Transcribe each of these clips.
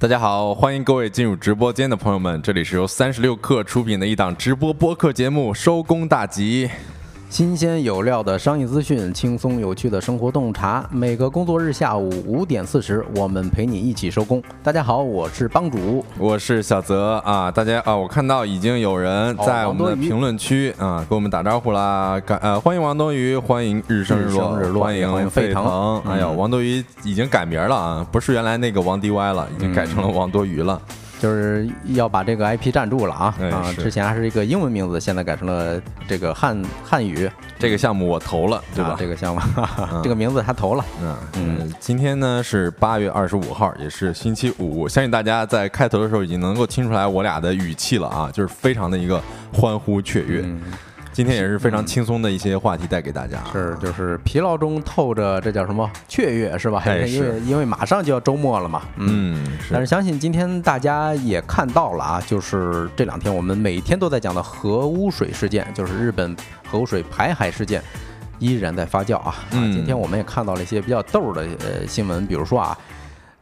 大家好，欢迎各位进入直播间的朋友们，这里是由三十六氪出品的一档直播播客节目《收工大吉》。新鲜有料的商业资讯，轻松有趣的生活洞察。每个工作日下午五点四十，我们陪你一起收工。大家好，我是帮主，我是小泽啊。大家啊，我看到已经有人在我们的评论区啊给我们打招呼啦。感呃，欢迎王多鱼，欢迎日升日落，欢迎沸腾。哎呦，王多鱼已经改名了啊，不是原来那个王 DY 了，已经改成了王多鱼了。就是要把这个 IP 站住了啊啊！之前还是一个英文名字，现在改成了这个汉汉语。这个项目我投了，对吧？这个项目，这个名字他投了。嗯嗯。今天呢是八月二十五号，也是星期五。相信大家在开头的时候已经能够听出来我俩的语气了啊，就是非常的一个欢呼雀跃。今天也是非常轻松的一些话题带给大家，是就是疲劳中透着这叫什么雀跃是吧？因为因为马上就要周末了嘛，嗯，但是相信今天大家也看到了啊，就是这两天我们每天都在讲的核污水事件，就是日本核污水排海事件依然在发酵啊。啊，今天我们也看到了一些比较逗的呃新闻，比如说啊，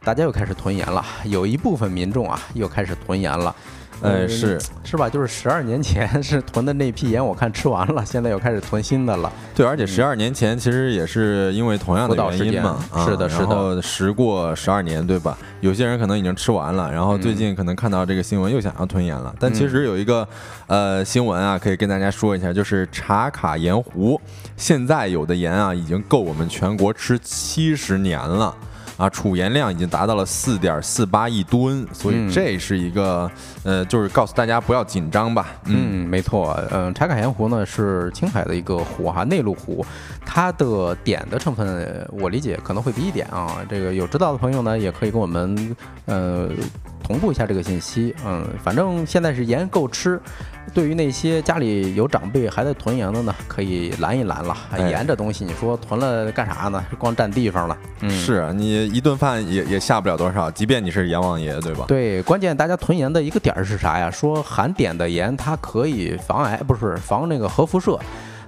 大家又开始囤盐了，有一部分民众啊又开始囤盐了。呃，是是吧？就是十二年前是囤的那批盐，我看吃完了，现在又开始囤新的了。对，而且十二年前其实也是因为同样的原因嘛。是的，是的。然后时过十二年，对吧？有些人可能已经吃完了，然后最近可能看到这个新闻又想要囤盐了。但其实有一个呃新闻啊，可以跟大家说一下，就是茶卡盐湖现在有的盐啊，已经够我们全国吃七十年了。啊，储盐量已经达到了四点四八亿吨，所以这是一个呃，就是告诉大家不要紧张吧。嗯，没错，嗯，茶卡盐湖呢是青海的一个湖哈，内陆湖，它的碘的成分我理解可能会低一点啊。这个有知道的朋友呢，也可以跟我们呃同步一下这个信息。嗯，反正现在是盐够吃。对于那些家里有长辈还在囤盐的呢，可以拦一拦了。盐这东西，你说囤了干啥呢？光占地方了。嗯，是啊，你一顿饭也也下不了多少，即便你是阎王爷，对吧？对，关键大家囤盐的一个点儿是啥呀？说含碘的盐它可以防癌，不是防那个核辐射。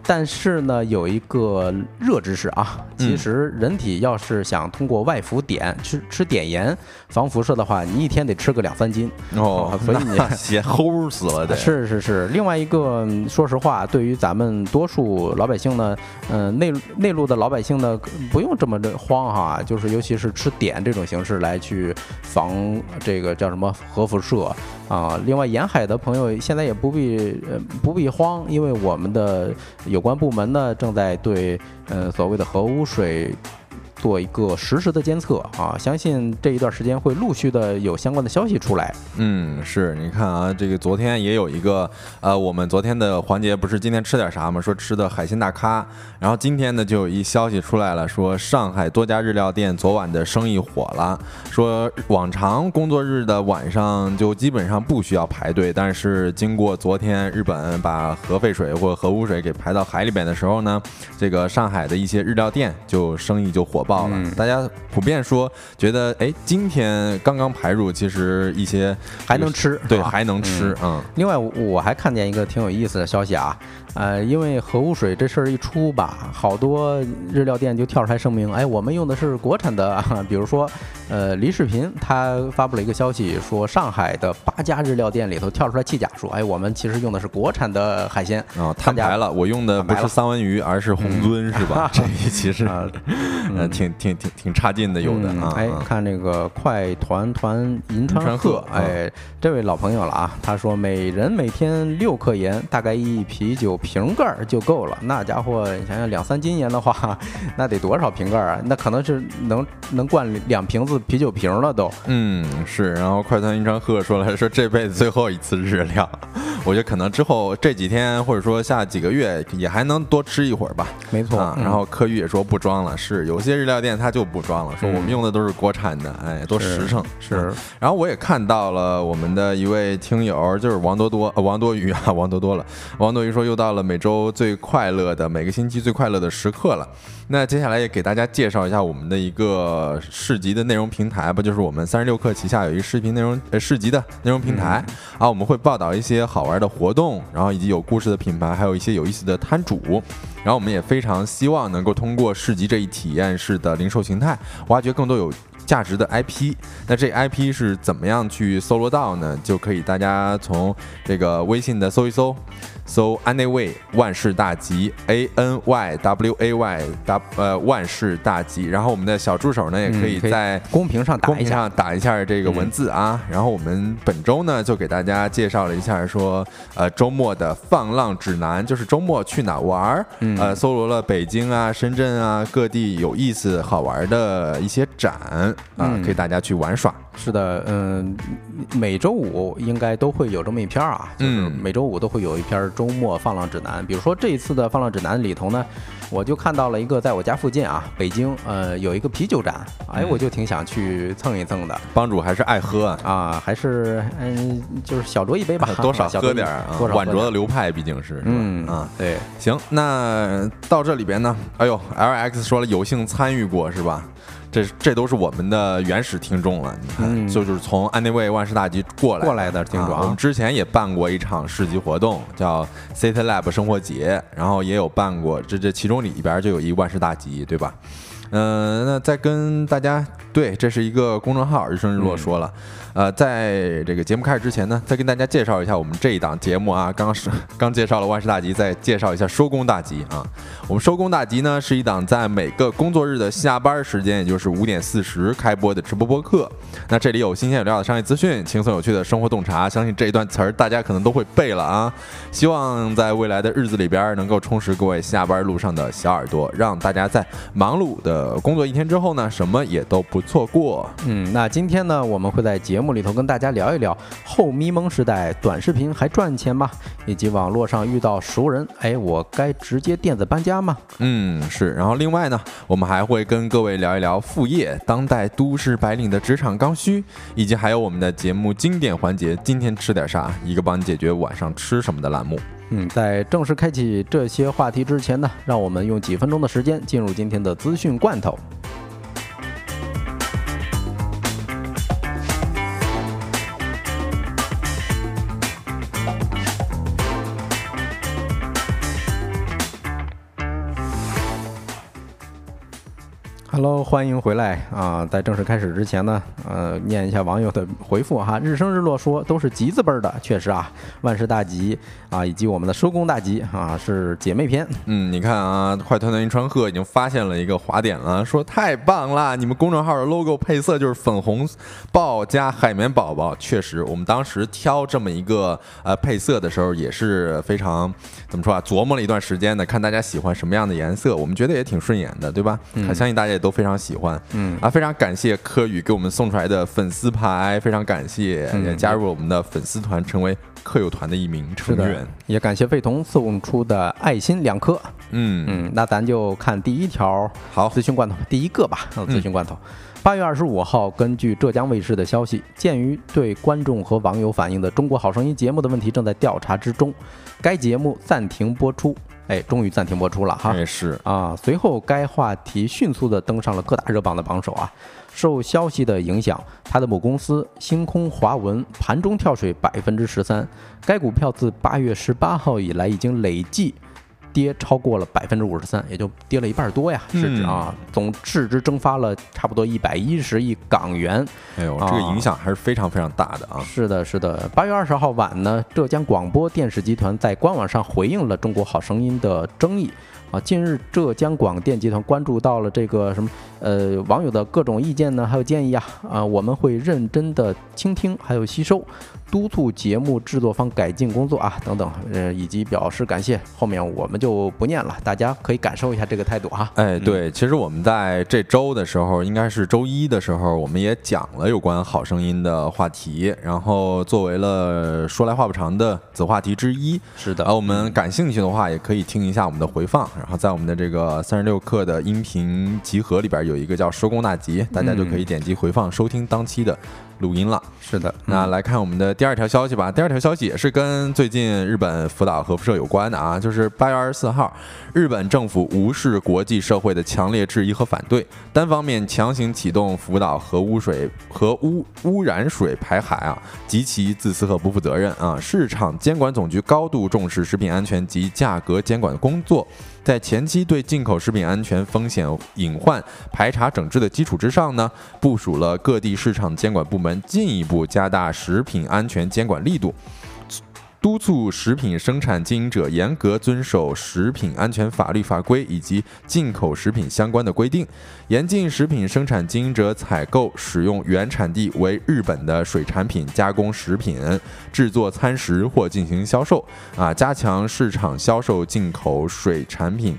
但是呢，有一个热知识啊，其实人体要是想通过外服碘吃吃碘盐防辐射的话，你一天得吃个两三斤哦，所以你 先齁死了得。是是是，另外一个，说实话，对于咱们多数老百姓呢，嗯，内内陆的老百姓呢，不用这么的慌哈，就是尤其是吃碘这种形式来去防这个叫什么核辐射。啊，另外沿海的朋友现在也不必呃不必慌，因为我们的有关部门呢正在对呃所谓的核污水。做一个实时的监测啊，相信这一段时间会陆续的有相关的消息出来。嗯，是你看啊，这个昨天也有一个呃，我们昨天的环节不是今天吃点啥吗？说吃的海鲜大咖，然后今天呢就有一消息出来了，说上海多家日料店昨晚的生意火了，说往常工作日的晚上就基本上不需要排队，但是经过昨天日本把核废水或核污水给排到海里边的时候呢，这个上海的一些日料店就生意就火爆。爆了！大家普遍说觉得，哎，今天刚刚排入，其实一些还能吃，对，还能吃。嗯。另外，我还看见一个挺有意思的消息啊。呃，因为核污水这事儿一出吧，好多日料店就跳出来声明，哎，我们用的是国产的。比如说，呃，黎世平他发布了一个消息，说上海的八家日料店里头跳出来弃甲，说，哎，我们其实用的是国产的海鲜。啊，摊牌了，我用的不是三文鱼，而是红鳟，是吧？这其实呃，挺挺挺挺差劲的，有的啊。哎，看那个快团团银川鹤，哎，这位老朋友了啊，他说每人每天六克盐，大概一啤酒。瓶盖就够了，那家伙，你想想两三斤盐的话，那得多少瓶盖啊？那可能是能能灌两瓶子啤酒瓶了都。嗯，是。然后快餐云川鹤说了，说这辈子最后一次日料，我觉得可能之后这几天或者说下几个月也还能多吃一会儿吧。没错。然后柯宇也说不装了，是有些日料店他就不装了，说我们用的都是国产的，哎，多实诚。是。然后我也看到了我们的一位听友，就是王多多，王多鱼啊，王多多了。王多鱼说又到。到了每周最快乐的每个星期最快乐的时刻了，那接下来也给大家介绍一下我们的一个市集的内容。平台吧，就是我们三十六氪旗下有一个视频内容呃市集的内容平台啊，我们会报道一些好玩的活动，然后以及有故事的品牌，还有一些有意思的摊主。然后我们也非常希望能够通过市集这一体验式的零售形态，挖掘更多有价值的 IP。那这 IP 是怎么样去搜罗到呢？就可以大家从这个微信的搜一搜，搜 Anyway 万事大吉 A N Y W A Y W 呃万事大吉。然后我们的小助手呢，也可以在公屏上打公屏一下，上打一下这个文字啊。然后我们本周呢，就给大家介绍了一下说，呃，周末的放浪指南，就是周末去哪玩儿。嗯呃，搜罗了北京啊、深圳啊各地有意思好玩的一些展啊，嗯可以大家去玩耍。是的，嗯，每周五应该都会有这么一篇儿啊，就是嗯每周五都会有一篇儿周末放浪指南。比如说这一次的放浪指南里头呢，我就看到了一个在我家附近啊，北京呃有一个啤酒展，哎，嗯我就挺想去蹭一蹭的帮主还是爱喝啊，啊，还是嗯就是小酌一杯吧，多少喝点多。少晚酌的流派毕竟是是嗯啊。对，行，那到这里边呢，哎呦，LX 说了有幸参与过是吧？这这都是我们的原始听众了，你看，嗯。就是从 Anyway 万事大吉过来过来的听众啊。我们之前也办过一场市集活动，叫 City Lab 生活节，然后也有办过，这这其中里边就有一万事大吉，对吧？嗯、那再跟大家对，这是一个公众号，日升日落说了，呃，在这个节目开始之前呢，再跟大家介绍一下我们这一档节目啊，刚是 刚介绍了万事大吉，再介绍一下收工大吉啊。我们收工大吉呢是一档在每个工作日的下班时间，也就是五点四十开播的直播播客。那这里有新鲜有料的商业资讯，轻松有趣的生活洞察，相信这一段词儿大家可能都会背了啊。希望在未来的日子里边能够充实各位下班路上的小耳朵，让大家在忙碌的工作一天之后呢，什么也都不错过。嗯，那今天呢，我们会在节里头跟大家聊一聊后咪蒙时代短视频还赚钱吗？以及网络上遇到熟人，哎，我该直接电子搬家吗？嗯，是。然后另外呢，我们还会跟各位聊一聊副业、当代都市白领的职场刚需，以及还有我们的节目经典环节“今天吃点啥”，一个帮你解决晚上吃什么的栏目。嗯，在正式开启这些话题之前呢，让我们用几分钟的时间进入今天的资讯罐头。Hello，欢迎回来啊！在正式开始之前呢，呃，念一下网友的回复哈。日升日落说都是吉字辈儿的，确实啊，万事大吉啊，以及我们的收工大吉啊，是姐妹篇。嗯，你看啊，快团团一川鹤已经发现了一个滑点了，说太棒啦！你们公众号的 logo 配色就是粉红豹加海绵宝宝，确实，我们当时挑这么一个呃配色的时候也是非常怎么说啊，琢磨了一段时间的，看大家喜欢什么样的颜色，我们觉得也挺顺眼的，对吧？嗯，相信大家也都非常喜欢。嗯啊，非常感谢柯宇给我们送出来的粉丝牌，非常感谢，嗯也加入了我们的粉丝团，成为客友团的一名成员。，也感谢费童送出的爱心两颗。嗯，嗯，那咱就看第一条好，资讯罐头，第一个吧。啊，资讯罐头。八月二十五号，根据浙江卫视的消息，鉴于对观众和网友反映的《中国好声音》节目的问题正在调查之中，该节目暂停播出。哎，终于暂停播出了哈。也是，啊，随后该话题迅速地登上了各大热榜的榜首啊。受消息的影响，他的母公司星空华文盘中跳水百分之十三，该股票自八月十八号以来已经累计跌超过了百分之五十三，也就跌了一半多呀，市值啊，总市值蒸发了差不多一百一十亿港元。哎呦，啊这个影响还是非常非常大的啊。是的，是的。八月二十号晚呢，浙江广播电视集团在官网上回应了《中国好声音》的争议。啊，近日浙江广电集团关注到了这个什么呃网友的各种意见呢，还有建议啊啊，我们会认真的倾听，还有吸收，督促节目制作方改进工作啊等等，呃以及表示感谢。后面我们就不念了，大家可以感受一下这个态度哈。哎，对，其实我们在这周的时候，应该是周一的时候，我们也讲了有关《好声音》的话题，然后作为了说来话不长的子话题之一。是的啊，我们感兴趣的话，也可以听一下我们的回放，然后在我们的这个三十六课的音频集合里边有一个叫“收工大集”，大家就可以点击回放收听当期的录音了。是的，那来看我们的第二条消息吧。第二条消息也是跟最近日本福岛核辐射有关的啊，就是八月二十四号，日本政府无视国际社会的强烈质疑和反对，单方面强行启动福岛核污水、核污污染水排海啊，极其自私和不负责任啊！市场监管总局高度重视食品安全及价格监管工作。在前期对进口食品安全风险隐患排查整治的基础之上呢，部署了各地市场监管部门进一步加大食品安全监管力度。督促食品生产经营者严格遵守食品安全法律法规以及进口食品相关的规定，严禁食品生产经营者采购使用原产地为日本的水产品加工食品、制作餐食或进行销售。啊，加强市场销售进口水产品。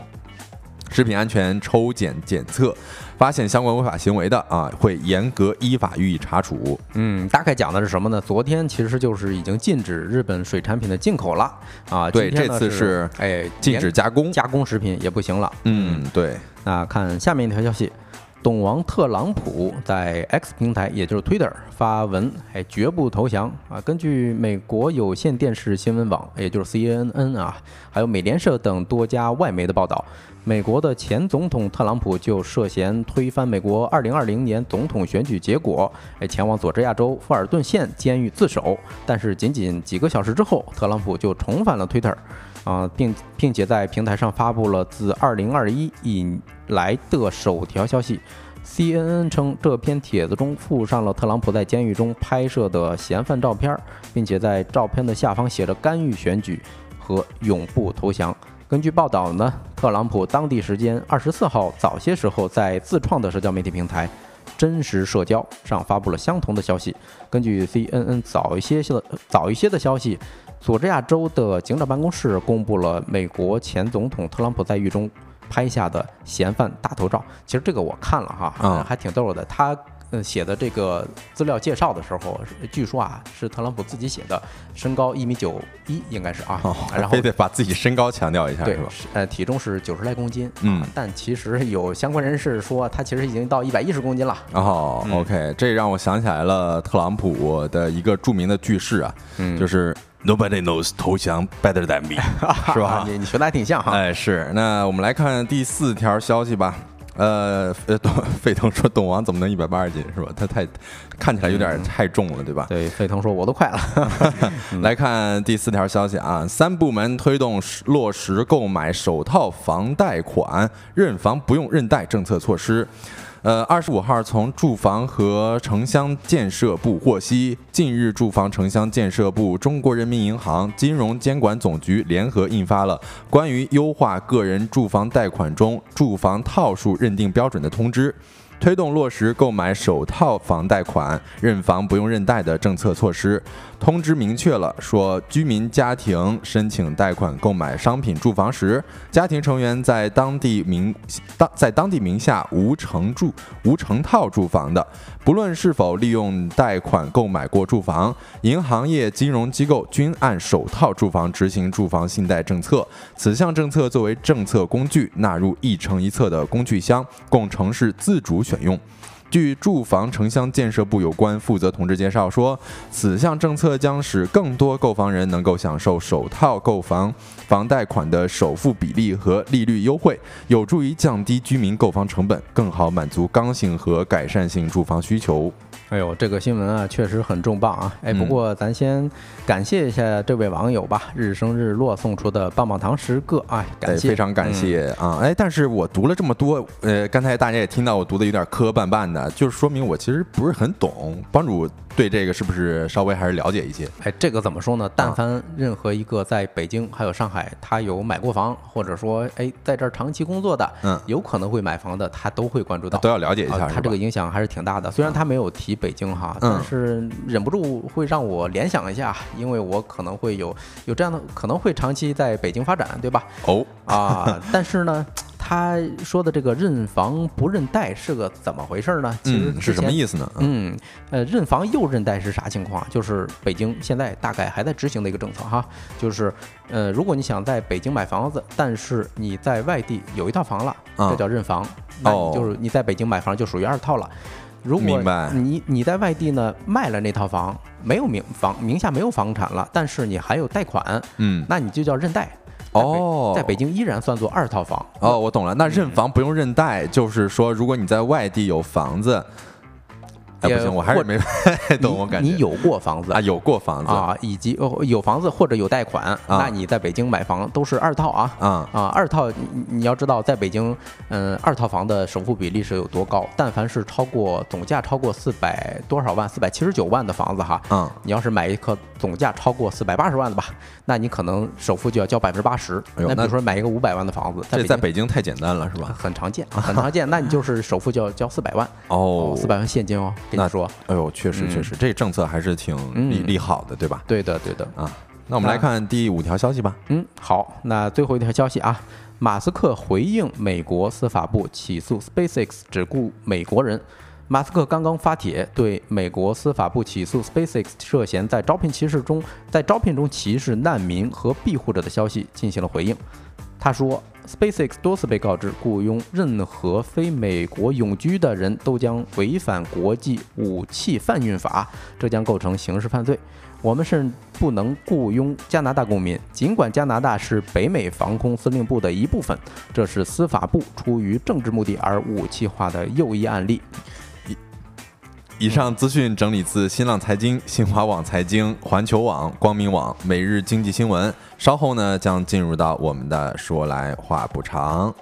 食品安全抽检检测，发现相关违法行为的啊，会严格依法予以查处。嗯，大概讲的是什么呢？昨天其实就是已经禁止日本水产品的进口了啊。对，这次是哎禁止加工。加工食品也不行了。嗯，对。那看下面一条消息，懂王特朗普在 X 平台，也就是 Twitter 发文，哎，绝不投降啊！根据美国有线电视新闻网，也就是 CNN 啊，还有美联社等多家外媒的报道，美国的前总统特朗普就涉嫌推翻美国2020年总统选举结果，哎，前往佐治亚州富尔顿县监狱自首。但是仅仅几个小时之后，特朗普就重返了 Twitter。啊，并并且在平台上发布了自2021以来的首条消息。CNN 称，这篇帖子中附上了特朗普在监狱中拍摄的嫌犯照片，并且在照片的下方写着“干预选举”和“永不投降”。根据报道呢，特朗普当地时间二十四号早些时候在自创的社交媒体平台“真实社交”上发布了相同的消息。根据 CNN 早一些的早一些的消息。佐治亚州的警长办公室公布了美国前总统特朗普在狱中拍下的嫌犯大头照。其实这个我看了哈，嗯还挺逗的。他呃写的这个资料介绍的时候，据说啊是特朗普自己写的，身高一米九一应该是啊，哦，然后非得把自己身高强调一下对是吧？，呃，体重是九十来公斤，嗯啊，但其实有相关人士说他其实已经到一百一十公斤了。哦、o k 这让我想起来了特朗普的一个著名的句式啊，嗯就是 Nobody knows 投降 better than me，是吧？你你学的还挺像哈。哎，是。那我们来看第四条消息吧。呃，呃，董沸腾说董王怎么能一百八十斤是吧？他太看起来有点太重了，对吧？对，沸腾说我都快了。来看第四条消息啊，三部门推动落实购买首套房贷款认房不用认贷政策措施。呃，二十五号从住房和城乡建设部获悉，近日住房城乡建设部、中国人民银行、金融监管总局联合印发了关于优化个人住房贷款中住房套数认定标准的通知。推动落实购买首套房贷款认房不用认贷的政策措施。通知明确了，说居民家庭申请贷款购买商品住房时，家庭成员在当地名当在当地名下无承住无成套住房的，不论是否利用贷款购买过住房，银行业金融机构均按首套住房执行住房信贷政策。此项政策作为政策工具纳入一城一策的工具箱，供城市自主选用。据住房城乡建设部有关负责同志介绍说，此项政策将使更多购房人能够享受首套购房房贷款的首付比例和利率优惠，有助于降低居民购房成本，更好满足刚性和改善性住房需求。哎呦，这个新闻啊，确实很重磅啊！哎，不嗯过咱先感谢一下这位网友吧，日升日落送出的棒棒糖十个，哎，感，谢，非常感谢啊！哎，但是我读了这么多，呃，刚才大家也听到我读的有点磕磕绊绊的，就是说明我其实不是很懂。帮主对这个是不是稍微还是了解一些？哎，这个怎么说呢？但凡任何一个在北京还有上海，他有买过房，或者说哎在这儿长期工作的，嗯有可能会买房的，他都会关注到，都要了解一下，他这个？影响还是挺大的。虽然他没有提北京哈，嗯但是忍不住会让我联想一下，因为我可能会有有这样的，可能会长期在北京发展，对吧？哦，啊，但是呢，他说的这个认房不认贷是个怎么回事呢？其实嗯，是什么？意思呢？嗯，呃，认房又认贷是啥情况？就是北京现在大概还在执行的一个政策哈，就是呃，如果你想在北京买房子，但是你在外地有一套房了，啊这叫认房，就是你在北京买房就属于二套了。如果明白你你在外地呢卖了那套房，没有名房名下没有房产了，但是你还有贷款，嗯，那你就叫认贷。哦，在北京依然算作二套房。哦，我懂了。那认房不用认贷，就是说，如果你在外地有房子，哎，不也行，我还是没太懂。我感觉你有过房子啊，有过房子啊，以及哦有房子或者有贷款，那你在北京买房都是二套啊。啊啊，二套你你要知道，在北京，嗯，二套房的首付比例是有多高？但凡是超过总价超过四百多少万，四百七十九万的房子哈，嗯，你要是买一个总价超过四百八十万的吧，那你可能首付就要交百分之八十。那那比如说买一个五百万的房子，这在北北京太简单了，是吧？很常见，很常见，那你就是首付就要交四百万哦，四百万现金哦，跟那你说，哎呦，确实嗯确实，这政策还是挺利嗯利好的，对吧？对的对的。啊，那我们来看第五条消息吧。嗯，好，那最后一条消息啊，马斯克回应美国司法部起诉 SpaceX 只雇美国人。马斯克刚刚发帖对美国司法部起诉 SpaceX 涉嫌在招聘歧视中，在招聘中歧视难民和庇护者的消息进行了回应。他说，SpaceX 多次被告知雇佣任何非美国永居的人都将违反国际武器贩运法，这将构成刑事犯罪。我们是不能雇佣加拿大公民，尽管加拿大是北美防空司令部的一部分，这是司法部出于政治目的而武器化的又一案例。以上资讯整理自新浪财经、新华网财经、环球网、光明网、每日经济新闻。稍后呢，将进入到我们的说来话不长。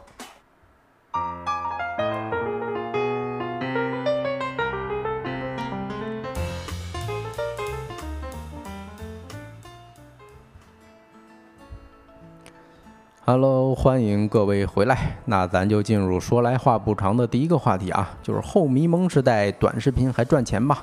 Hello，欢迎各位回来。那咱就进入说来话不长的第一个话题啊，就是后迷蒙时代短视频还赚钱吗？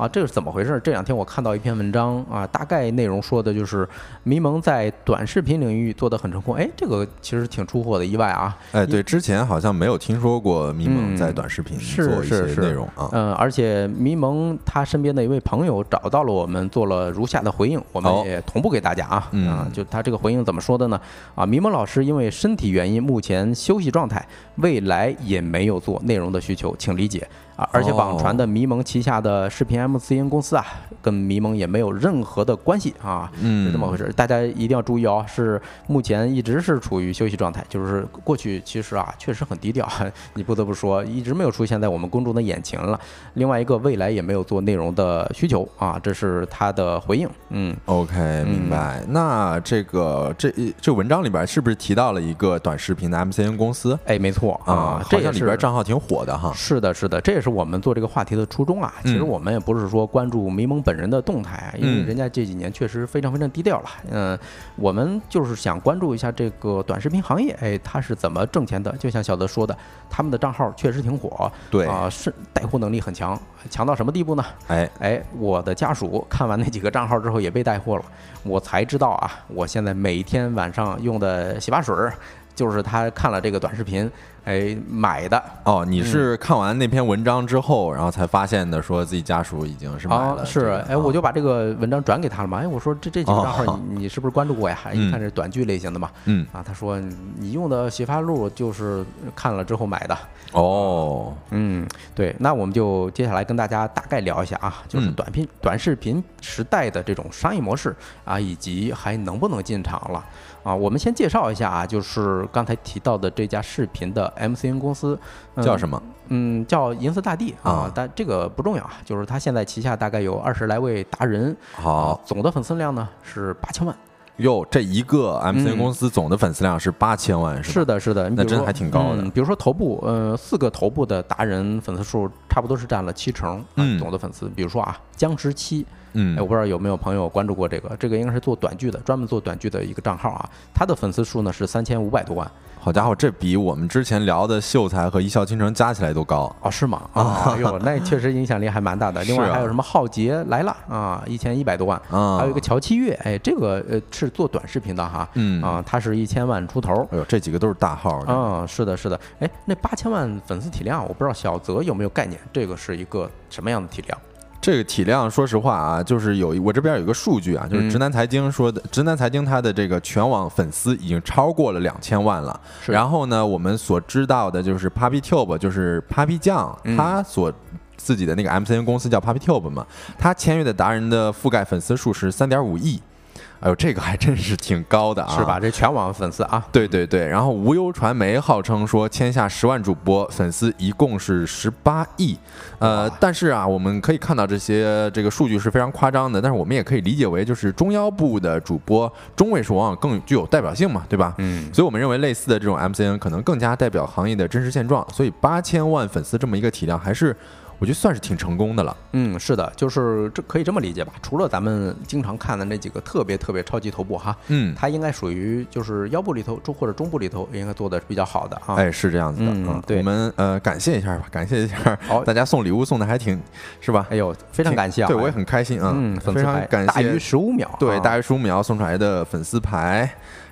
啊，这是怎么回事？这两天我看到一篇文章啊，大概内容说的就是迷蒙在短视频领域做得很成功。哎，这个其实挺出乎我的意外啊。哎，对，之前好像没有听说过迷蒙嗯在短视频是做一些是是内容啊。嗯，而且迷蒙他身边的一位朋友找到了我们，做了如下的回应，我们哦也同步给大家啊。嗯啊，就他这个回应怎么说的呢？啊，迷蒙老师因为身体原因目前休息状态，未来也没有做内容的需求，请理解啊。而且网传的迷蒙旗下的视频 MCN 公司啊，跟迷蒙也没有任何的关系啊。嗯，是这么回事，大家一定要注意哦。是目前一直是处于休息状态，就是过去其实啊确实很低调，你不得不说一直没有出现在我们公众的眼前了。另外一个，未来也没有做内容的需求啊，这是他的回应。嗯，OK，明白。那这个这这文章里边是不是提到了一个短视频的 MCN 公司哎，没错啊？好像里边账号挺火的哈。是的，是的，这也是我们做这个话题的初衷啊。其实嗯我们也不是说关注迷蒙本人的动态啊，因为嗯人家这几年确实非常非常低调了。嗯，我们就是想关注一下这个短视频行业，哎，它是怎么挣钱的？就像小德说的，他们的账号确实挺火，对，啊，是带货能力很强，强到什么地步呢？哎，哎，我的家属看完那几个账号之后也被带货了，我才知道啊，我现在每天晚上用的洗发水儿，就是他看了这个短视频，哎买的。哦，你嗯是看完那篇文章之后，然后才发现的，说自己家属已经是买啊，了、是，哎，我就把这个文章转给他了嘛。哎，我说这这几个账号哦你 你是不是关注过呀？嗯一看是短剧类型的嘛。嗯啊，他说你用的洗发露就是看了之后买的。哦，嗯，对，那我们就接下来跟大家大概聊一下啊，就是嗯短频、短视频时代的这种商业模式啊，以及还能不能进场了啊。我们先介绍一下啊，就是刚才提到的这家视频的 MCN 公司、嗯、叫什么？嗯，叫银色大地啊啊，但这个不重要啊，就是它现在旗下大概有二十来位达人，啊好，总的粉丝量呢是八千万。哟，这一个 MCN 嗯公司总的粉丝量是八千万，是的，是的，那真还挺高的嗯比如说头部，呃，四个头部的达人粉丝数差不多是占了七成，总的粉丝。比如说啊，僵尸七，嗯哎，我不知道有没有朋友关注过这个，这个应该是做短剧的，专门做短剧的一个账号啊，他的粉丝数呢是三千五百多万。好家伙，这比我们之前聊的秀才和一笑倾城加起来都高。哦，是吗？啊，哎呦，那确实影响力还蛮大的。另外还有什么浩劫来了啊，一千一百多万，啊，还有一个乔七月，哎，这个呃是做短视频的哈，嗯啊，他是一千万出头。哎呦，这几个都是大号的。啊、是的，是的，哎，那八千万粉丝体量，我不知道小泽有没有概念，这个是一个什么样的体量？这个体量，说实话啊，就是有我这边有一个数据啊，就是嗯直男财经说的，直男财经它的这个全网粉丝已经超过了两千万了。然后呢，我们所知道的就是 Papi Tube，就是 Papi 酱，嗯它所自己的那个 MCN 公司叫 PapiTube 嘛，他签约的达人的覆盖粉丝数是三点五亿。哎呦，这个还真是挺高的啊，是吧？这全网粉丝啊，对对对。然后无忧传媒号称说签下十万主播，粉丝一共是十八亿。呃，但是啊，我们可以看到这些这个数据是非常夸张的，但是我们也可以理解为就是中腰部的主播中位数往往更具有代表性嘛，对吧？嗯。所以我们认为类似的这种 MCN 可能更加代表行业的真实现状。所以八千万粉丝这么一个体量还是。我觉得算是挺成功的了。嗯，是的，就是这可以这么理解吧。除了咱们经常看的那几个特别特别超级头部哈，嗯，它应该属于就是腰部里头中或者中部里头应该做的比较好的啊。哎，是这样子的嗯。对，我们呃感谢一下吧，感谢一下。好，大家送礼物送的还挺是吧？哎呦，非常感谢啊！对我也很开心啊。嗯，非常感谢。大于十五秒，对，大于十五秒送出来的粉丝牌。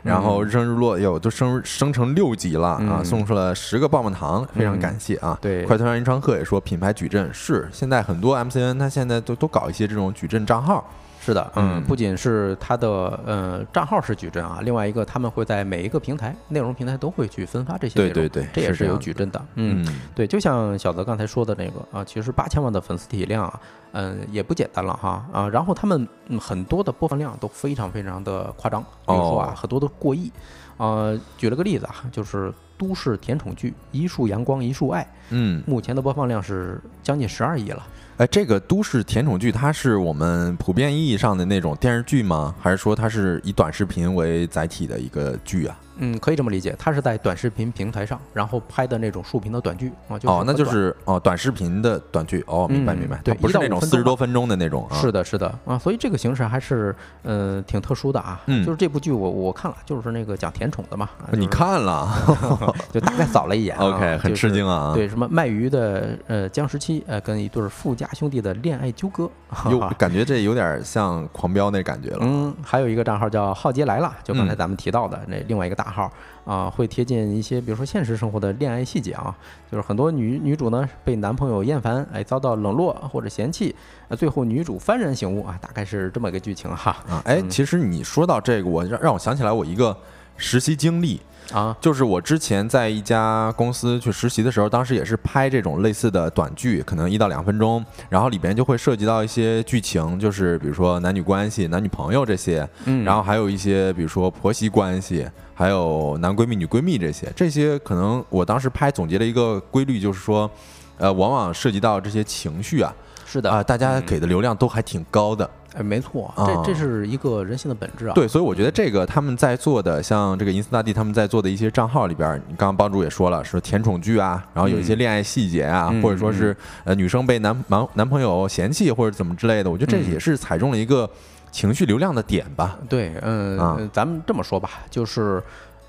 然后日升日落，哟，都升升成六级了啊！送出了十个棒棒糖，非常感谢啊！对，快团团银川鹤也说，品牌矩阵是现在很多 MCN，他现在都都搞一些这种矩阵账号。是的，嗯，不仅是他的呃账号是矩阵啊，另外一个他们会在每一个平台内容平台都会去分发这些内容，对对对，这也是有矩阵的。嗯，对，就像小泽刚才说的那个啊，其实八千万的粉丝体量啊，嗯，也不简单了哈啊。然后他们很多的播放量都非常非常的夸张，比如说啊，很多都过亿。呃，举了个例子啊，就是都市甜宠剧《一束阳光一束爱》，嗯，目前的播放量是将近十二亿了。哎，这个都市甜宠剧，它是我们普遍意义上的那种电视剧吗？还是说它是以短视频为载体的一个剧啊？嗯，可以这么理解，它是在短视频平台上，然后拍的那种竖屏的短剧啊。哦，那就是哦，短视频的短剧哦，明白明白，对，不是那种四十多分钟的那种。是的，是的啊，所以这个形式还是嗯挺特殊的啊。嗯，就是这部剧我我看了，就是那个讲甜宠的嘛。你看了？就大概扫了一眼。OK，很吃惊啊。对，什么卖鱼的呃姜十七呃跟一对富家兄弟的恋爱纠葛，有 感觉这有点像狂飙那感觉了。嗯，还有一个账号叫浩杰来了，就刚才咱们提到的那另外一个大号。啊，会贴近一些，比如说现实生活的恋爱细节啊，就是很多女女主呢被男朋友厌烦，哎，遭到冷落或者嫌弃，啊，最后女主幡然醒悟啊，大概是这么一个剧情哈。啊，哎，其实你说到这个，我让让我想起来我一个实习经历。啊，就是我之前在一家公司去实习的时候，当时也是拍这种类似的短剧，可能一到两分钟，然后里边就会涉及到一些剧情，就是比如说男女关系、男女朋友这些，嗯，然后还有一些比如说婆媳关系，还有男闺蜜、女闺蜜这些，这些可能我当时拍总结了一个规律，就是说，呃，往往涉及到这些情绪啊，是的。啊，大家给的流量都还挺高的。哎，没错，这这是一个人性的本质啊。对，所以我觉得这个他们在做的，像这个银丝大帝他们在做的一些账号里边，你刚刚帮主也说了，说甜宠剧啊，然后有一些恋爱细节啊，或者说是呃女生被男男男朋友嫌弃或者怎么之类的，我觉得这也是踩中了一个情绪流量的点吧。对，嗯，咱们这么说吧，就是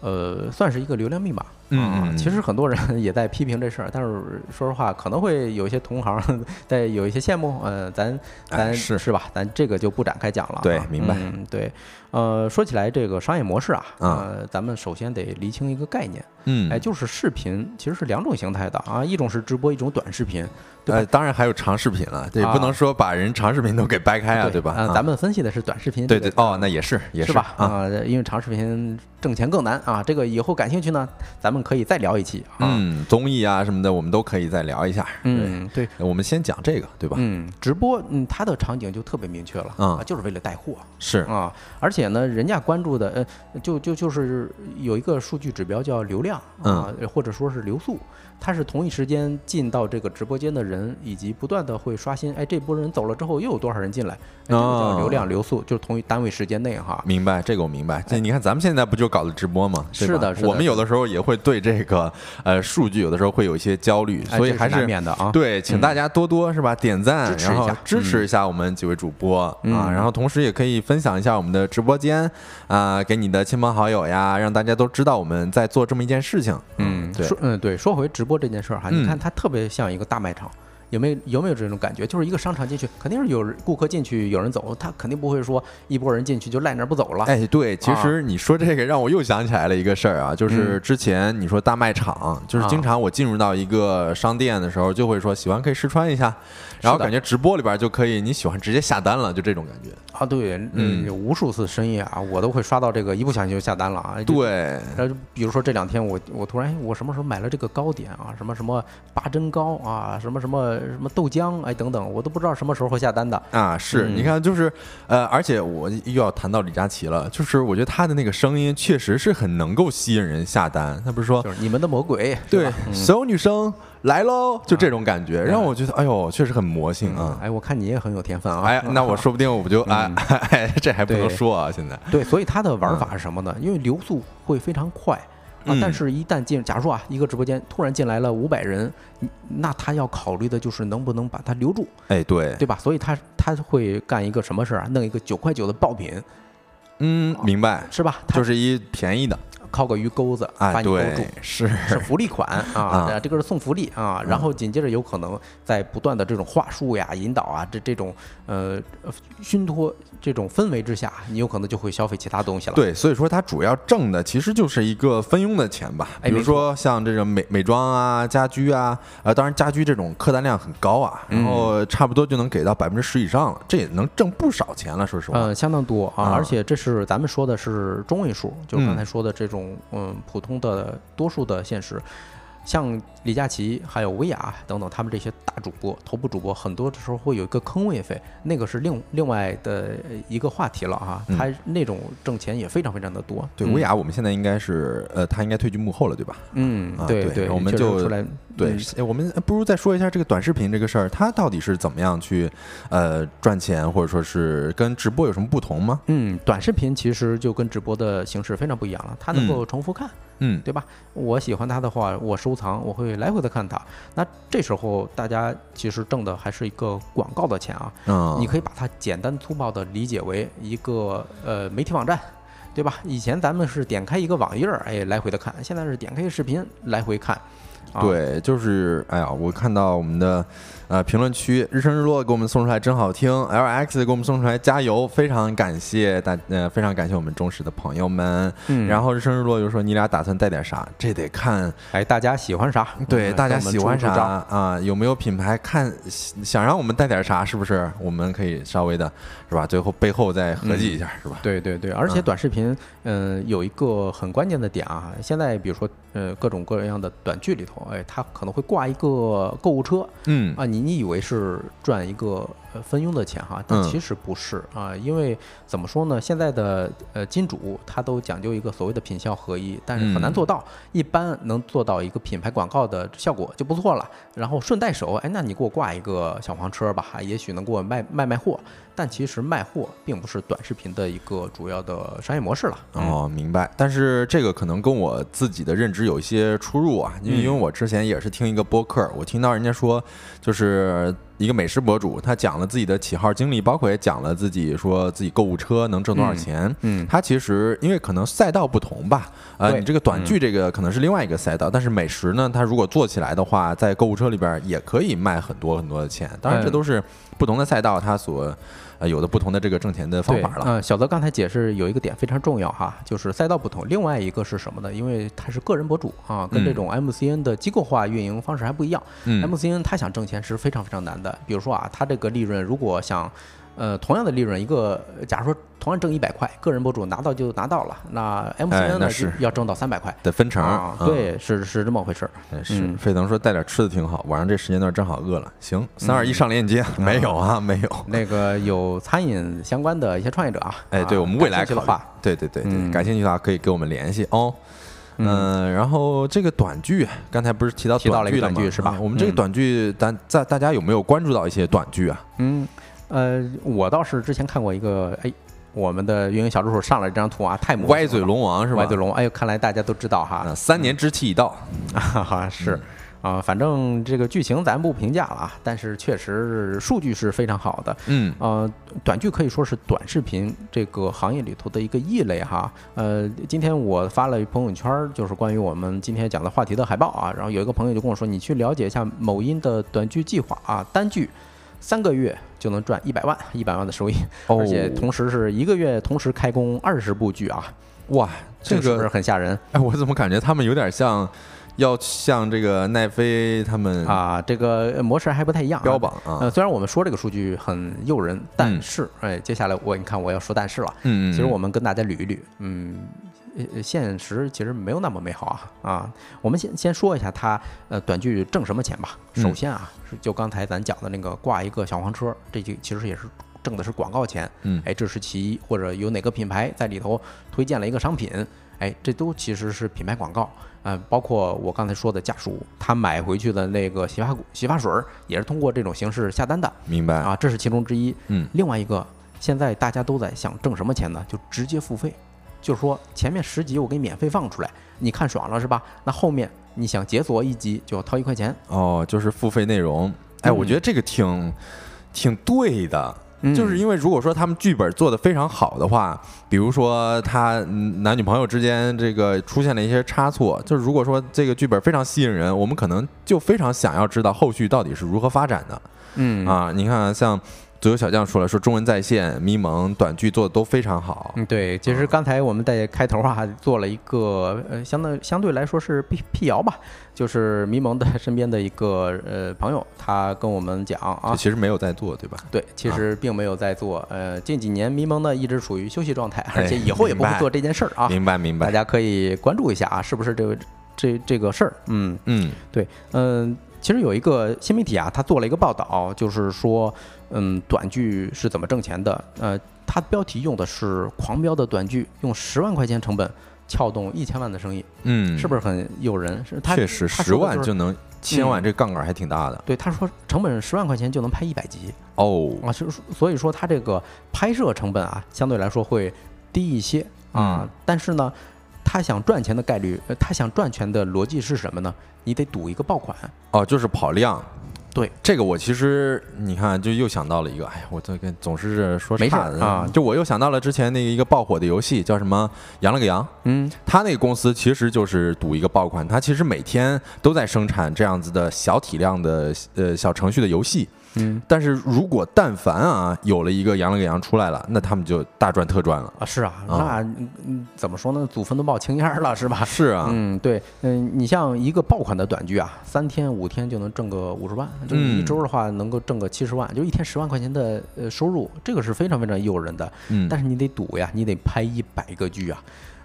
呃，算是一个流量密码。嗯，其实很多人也在批评这事儿，但是说实话，可能会有一些同行在有一些羡慕。呃，咱咱是是吧？咱这个就不展开讲了。对，明白。对，呃，说起来这个商业模式啊，呃，咱们首先得厘清一个概念。嗯，哎，就是视频其实是两种形态的啊，一种是直播，一种短视频。呃，当然还有长视频了，这也不能说把人长视频都给掰开啊，对吧？啊，咱们分析的是短视频。对对，哦，那也是也是吧？啊，因为长视频挣钱更难啊，这个以后感兴趣呢，咱们可以再聊一期。嗯，综艺啊什么的，我们都可以再聊一下。嗯，对，我们先讲这个，对吧？嗯，直播，嗯，它的场景就特别明确了啊，就是为了带货。是啊，而且呢，人家关注的，呃，就就就是有一个数据指标叫流量啊，或者说是流速。它是同一时间进到这个直播间的人，以及不断的会刷新，哎，这波人走了之后又有多少人进来？这个叫流量流速，就是同一单位时间内哈。明白，这个我明白。这你看咱们现在不就搞的直播吗？是的，是的我们有的时候也会对这个呃数据有的时候会有一些焦虑，所以还是难免的啊。对，请大家多多是吧？点赞，然后支持一下我们几位主播啊，然后同时也可以分享一下我们的直播间啊，给你的亲朋好友呀，让大家都知道我们在做这么一件事情。嗯，说嗯对，说回直播这件事儿哈，你看它特别像一个大卖场。有没有有没有这种感觉？就是一个商场进去，肯定是有顾客进去，有人走，他肯定不会说一波人进去就赖那儿不走了。哎，对，其实你说这个让我又想起来了一个事儿啊，就是之前你说大卖场，就是经常我进入到一个商店的时候，就会说喜欢可以试穿一下，然后感觉直播里边就可以你喜欢直接下单了，就这种感觉啊。对，嗯，无数次深夜啊，我都会刷到这个，一不小心就下单了啊。对，然后比如说这两天我我突然我什么时候买了这个糕点啊，什么什么八珍糕啊，什么什么。什么豆浆，哎等等，我都不知道什么时候会下单的。啊，是嗯你看，就是呃，而且我又要谈到李佳琦了，就是我觉得他的那个声音确实是很能够吸引人下单。他不是说就是你们的魔鬼，对嗯所有女生来喽，就这种感觉，让我觉得哎呦，确实很魔性啊。哎，我看你也很有天分啊。哎，那我说不定我不就哎 哎，这还不能说啊！现在对，所以他的玩法是什么呢？因为流速会非常快啊嗯，但是一旦进，假如说啊，一个直播间突然进来了五百人，那他要考虑的就是能不能把他留住，哎，对，对吧？所以他他会干一个什么事儿啊？弄一个九块九的爆品，嗯，明白，是吧？就是一便宜的靠个鱼钩子啊，把你勾住对，。是是福利款 啊这个是送福利啊，然后紧接着有可能在不断的这种话术呀、引导啊，这这种呃呃熏托这种氛围之下，你有可能就会消费其他东西了。对，所以说它主要挣的其实就是一个分佣的钱吧。比如说像这种美美妆啊、家居啊，呃，当然家居这种客单量很高啊，然嗯后差不多就能给到百分之十以上了，这也能挣不少钱了。说实话，嗯，相当多啊，啊而且这是咱们说的是中位数，就是刚嗯才说的这种嗯普通的多数的现实。像李佳琦还有薇娅等等，他们这些大主播、头部主播，很多的时候会有一个坑位费，那个是另另外的一个话题了哈。嗯他那种挣钱也非常非常的多。嗯对薇娅，我们现在应该是呃，他应该退居幕后了，对吧？嗯啊，对对我们就出来对我们不如再说一下这个短视频这个事儿，它到底是怎么样去呃赚钱，或者说是跟直播有什么不同吗？嗯，短视频其实就跟直播的形式非常不一样了，它能够重复看，嗯，对吧？我喜欢它的话，我收藏，我会来回的看它。那这时候大家其实挣的还是一个广告的钱啊，嗯，你可以把它简单粗暴的理解为一个呃媒体网站。对吧？以前咱们是点开一个网页儿，哎，来回的看；现在是点开一视频，来回看。啊、，对，就是哎呀，我看到我们的呃评论区，日升日落给我们送出来真好听，LX 给我们送出来加油，非常感谢大呃非常感谢我们忠实的朋友们。嗯，然后日升日落就说你俩打算带点啥？这得看哎，大家喜欢啥？对大家喜欢啥啊，有没有品牌看想让我们带点啥？是不是？我们可以稍微的是吧？最后背后再合计一下，是吧？对对对，而且嗯短视频，嗯、有一个很关键的点啊，现在比如说，呃，各种各样的短剧里头，哎，它可能会挂一个购物车。嗯。啊，你你以为是赚一个呃分佣的钱哈，但嗯其实不是啊，因为怎么说呢，现在的呃金主他都讲究一个所谓的品效合一，但是很难嗯做到，一般能做到一个品牌广告的效果就不错了，然后顺带手，哎，那你给我挂一个小黄车吧，也许能给我卖卖卖货。但其实卖货并不是短视频的一个主要的商业模式了。嗯，哦，明白。但是这个可能跟我自己的认知有一些出入啊，因为嗯因为我之前也是听一个播客，我听到人家说，就是一个美食博主，他讲了自己的起号经历，包括也讲了自己说自己购物车能挣多少嗯钱。嗯他其实因为可能赛道不同吧，呃，你这个短剧这个可能是另外一个赛道，但是美食呢，它如果做起来的话，在购物车里边也可以卖很多很多的钱。当然，这嗯都是不同的赛道它所呃有的不同的这个挣钱的方，法了。嗯，小泽刚才解释有一个点非常重要哈，就是赛道不同。另外一个是什么呢？因为他是个人博主啊，跟这嗯种 MCN 的机构化运营方式还不一样。嗯 MCN 他想挣钱是非常非常难的。比如说啊，他这个利润如果想，呃，同样的利润，一个假如说同样挣一百块，个人博主拿到就拿到了，那 MCN 呢、哎是要挣到三百块。得分成对，是是这么回事儿。哎是，嗯费腾说带点吃的挺好，晚上这时间段正好饿了。行，三二一上链接，没有啊，没有。那个有餐饮相关的一些创业者啊，哎，对啊我们未来的话，，对对对对，嗯感兴趣的话可以给我们联系哦。嗯，然后这个短剧，刚才不是提到提到了一个剧了吗短剧是吧啊我们这个嗯短剧，咱在大家有没有关注到一些短剧啊？嗯，呃，我倒是之前看过一个，哎，我们的运营小助手上了这张图啊，太魔性歪嘴龙王是吧？歪嘴龙，哎呦，看来大家都知道哈啊，，三年之期已到。哈 哈，是。嗯啊，反正这个剧情咱不评价了啊，但是确实数据是非常好的。嗯呃，短剧可以说是短视频这个行业里头的一个异类哈。呃，今天我发了朋友圈，就是关于我们今天讲的话题的海报啊，然后有一个朋友就跟我说，你去了解一下某音的短剧计划啊，单剧三个月就能赚一百万，一百万的收益，哦。而且同时是一个月同时开工二十部剧啊，哇，这个是不是很吓人哎，我怎么感觉他们有点像，要像这个奈飞他们啊？这个模式还不太一样、啊，标榜啊。呃，虽然我们说这个数据很诱人，但嗯。是，哎，接下来我你看我要说但是了。嗯，嗯其实我们跟大家捋一捋，嗯，呃呃现实其实没有那么美好啊啊！我们先先说一下它呃短剧挣什么钱吧。嗯首先啊，是就刚才咱讲的那个挂一个小黄车，这就其实也是挣的是广告钱。嗯哎，这是其一，或者有哪个品牌在里头推荐了一个商品，哎，这都其实是品牌广告。呃，包括我刚才说的家属，他买回去的那个洗发洗发水儿，也是通过这种形式下单的明白。啊，这是其中之一。嗯另外一个，现在大家都在想挣什么钱呢？就直接付费，就是说前面十集我给你免费放出来，你看爽了是吧？那后面你想解锁一集就要掏一块钱，哦，就是付费内容。哎，我觉得这个挺挺对的。就是因为如果说他们剧本做得非常好的话，比如说他嗯男女朋友之间这个出现了一些差错，就是如果说这个剧本非常吸引人，我们可能就非常想要知道后续到底是如何发展的。嗯啊，你看像左右小将说了，说中文在线、咪蒙短剧做的都非常好。嗯，对，其实刚才我们在开头啊做了一个呃，相对相对来说是辟辟谣吧，就是迷蒙的身边的一个呃朋友，他跟我们讲啊，其实没有在做，对吧？对，其实并没有在做，呃，近几年迷蒙呢一直处于休息状态，哎而且以后也不会做这件事儿啊，明白明白。大家可以关注一下啊，是不是这个这这个事儿？嗯，嗯对，嗯、其实有一个新媒体啊，他做了一个报道，就是说，嗯，短剧是怎么挣钱的？呃，它标题用的是“狂飙的短剧”，用十万块钱成本撬动一千万的生意，嗯，是不是很诱人？是他确实十万就能千万，嗯这杠杆还挺大的对他说成本十万块钱就能拍一百集哦。啊，是所以说他这个拍摄成本啊，相对来说会低一些啊，嗯但是呢。他想赚钱的概率，呃他想赚钱的逻辑是什么呢？你得赌一个爆款，哦，就是跑量。对这个，我其实你看，就又想到了一个，哎呀，我这个总是说没事差的啊就我又想到了之前那个一个爆火的游戏，叫什么《羊了个羊》。嗯，他那个公司其实就是赌一个爆款，他其实每天都在生产这样子的小体量的呃小程序的游戏。嗯但是如果但凡啊有了一个羊了个羊出来了，那他们就大赚特赚了。啊，是啊，那怎么说呢？祖坟都冒青烟儿了，是吧？是啊，嗯，对，嗯，你像一个爆款的短剧啊，三天五天就能挣个五十万，就是一嗯周的话能够挣个七十万，就一天十万块钱的呃收入，这个是非常非常诱人的。嗯，但是你得赌呀，你得拍一百个剧啊。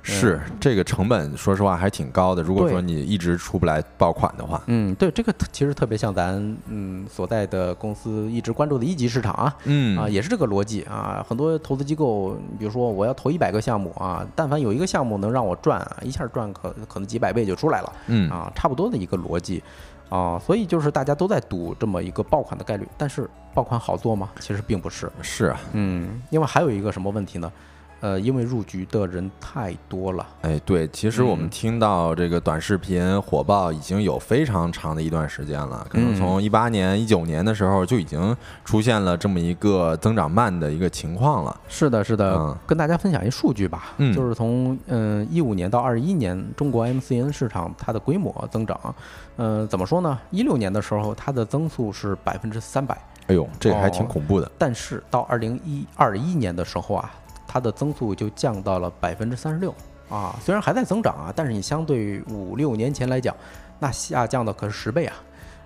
是这个成本，说实话还挺高的。如果说你一直出不来爆款的话，嗯，对，这个特其实特别像咱嗯所在的公司一直关注的一级市场啊。嗯啊，也是这个逻辑啊。很多投资机构，比如说我要投一百个项目啊，但凡有一个项目能让我赚，一下赚可可能几百倍就出来了。嗯啊，差不多的一个逻辑啊，所以就是大家都在赌这么一个爆款的概率，但是爆款好做吗？其实并不是，是啊，嗯，另外还有一个什么问题呢？呃，因为入局的人太多了，哎，对，其实我们嗯。听到这个短视频火爆已经有非常长的一段时间了，可能嗯。从一八年、一九年的时候就已经出现了这么一个增长慢的一个情况了。是的，是的，嗯。跟大家分享一数据吧，嗯。就是从嗯一五年到二一年，中国 MCN 市场它的规模增长，嗯、怎么说呢？一六年的时候，它的增速是百分之三百，哎呦，这个还哦。挺恐怖的。但是到二零一二一年的时候啊，它的增速就降到了百分之三十六啊，虽然还在增长啊，但是你相对五六年前来讲，那下降的可是十倍啊。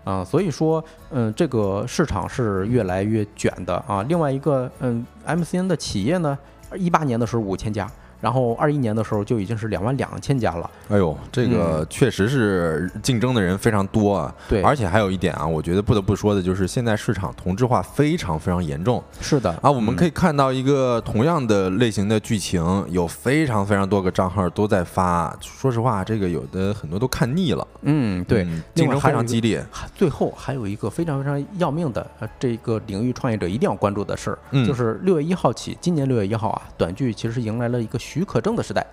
啊，所以说，嗯，这个市场是越来越卷的啊。另外一个，嗯，MCN 的企业呢，一八年的时候五千家，然后二一年的时候就已经是两万两千家了。哎呦，这个确实是竞争的人非常多啊。嗯对而且还有一点啊，我觉得不得不说的就是，现在市场同质化非常非常严重是的啊。我们可以，看到一个同样的类型的剧情，有非常非常多个账号都在发。说实话，这个有的很多都看腻了。嗯，对，嗯竞争非常激烈。最后还有一个非常非常要命的，呃，这个领域创业者一定要关注的事儿，嗯就是六月一号起，今年六月一号啊，短剧其实迎来了一个许可证的时代。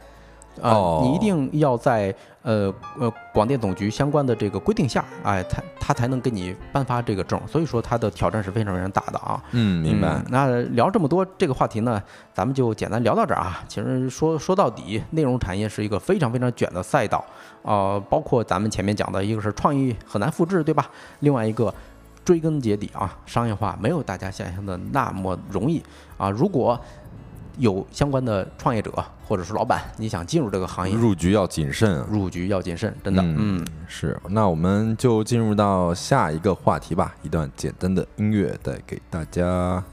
啊、哦你一定要在呃呃广电总局相关的这个规定下，哎，他他才能给你颁发这个证，所以说它的挑战是非常非常大的啊。嗯，明白嗯。那聊这么多这个话题呢，咱们就简单聊到这儿啊。其实说说到底，内容产业是一个非常非常卷的赛道，呃，包括咱们前面讲的一个是创意很难复制，对吧？另外一个追根结底啊，商业化没有大家想象的那么容易啊。如果有相关的创业者或者是老板，你想进入这个行业，入局要谨慎啊。入局要谨慎，真的，嗯嗯是，那我们就进入到下一个话题吧。一段简单的音乐带给大家。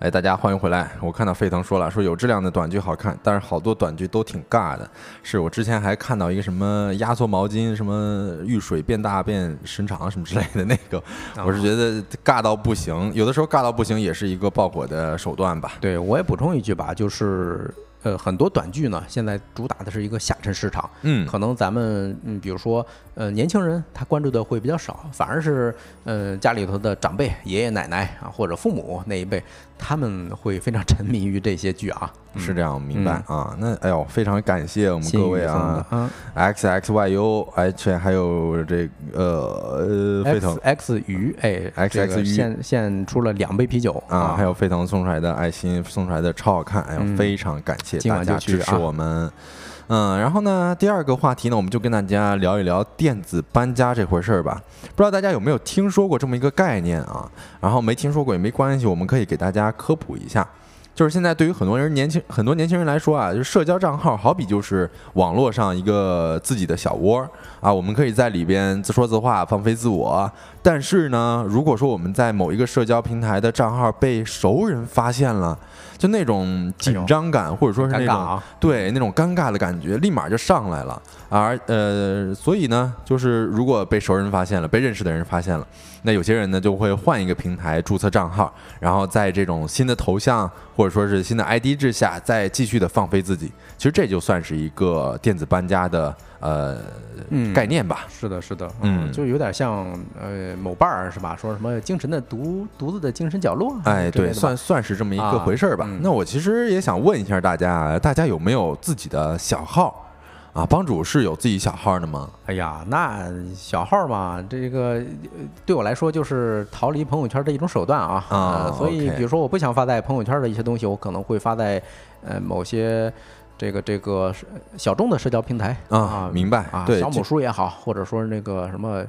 哎，大家欢迎回来！我看到沸腾说了，说有质量的短剧好看，但是好多短剧都挺尬的。是我之前还看到一个什么压缩毛巾，什么遇水变大变伸长什么之类的那个，我是觉得尬到不行。有的时候尬到不行也是一个爆火的手段吧。对，我也补充一句吧，就是。呃，很多短剧呢，现在主打的是一个下沉市场，嗯，可能咱们嗯，比如说呃，年轻人他关注的会比较少，反而是呃家里头的长辈、爷爷奶奶啊或者父母那一辈，他们会非常沉迷于这些剧啊，是这样，明白。啊？那哎呦，非常感谢我们各位啊。嗯，X X Y U，而且还有这呃呃沸腾。X X 鱼，哎 X X 鱼。现现出了两杯啤酒啊，还有沸腾送出来的爱心送出来的超好看，哎呦，非常感谢大家支持我们。嗯，嗯然后呢，第二个话题呢，我们就跟大家聊一聊电子搬家这回事儿吧。不知道大家有没有听说过这么一个概念啊？然后没听说过也没关系，我们可以给大家科普一下。就是现在对于很多人年轻很多年轻人来说啊，就是社交账号好比就是网络上一个自己的小窝啊，我们可以在里边自说自话、放飞自我。但是呢，如果说我们在某一个社交平台的账号被熟人发现了，就那种紧张感，或者说是那种、啊、对那种尴尬的感觉，立马就上来了。而呃，所以呢，就是如果被熟人发现了，被认识的人发现了，那有些人呢就会换一个平台注册账号，然后在这种新的头像或者说是新的 ID 之下，再继续的放飞自己。其实这就算是一个电子搬家的呃、嗯、概念吧。是的，是的，嗯，就有点像呃某伴儿是吧？说什么精神的独独自的精神角落？哎，对，算算是这么一个回事儿吧。啊嗯、那我其实也想问一下大家，大家有没有自己的小号？啊，帮主是有自己小号的吗？哎呀，那小号嘛，这个对我来说就是逃离朋友圈的一种手段啊。啊、呃，所以比如说我不想发在朋友圈的一些东西，我可能会发在呃某些这个这个小众的社交平台啊。明白啊，对，小某书也好，或者说那个什么。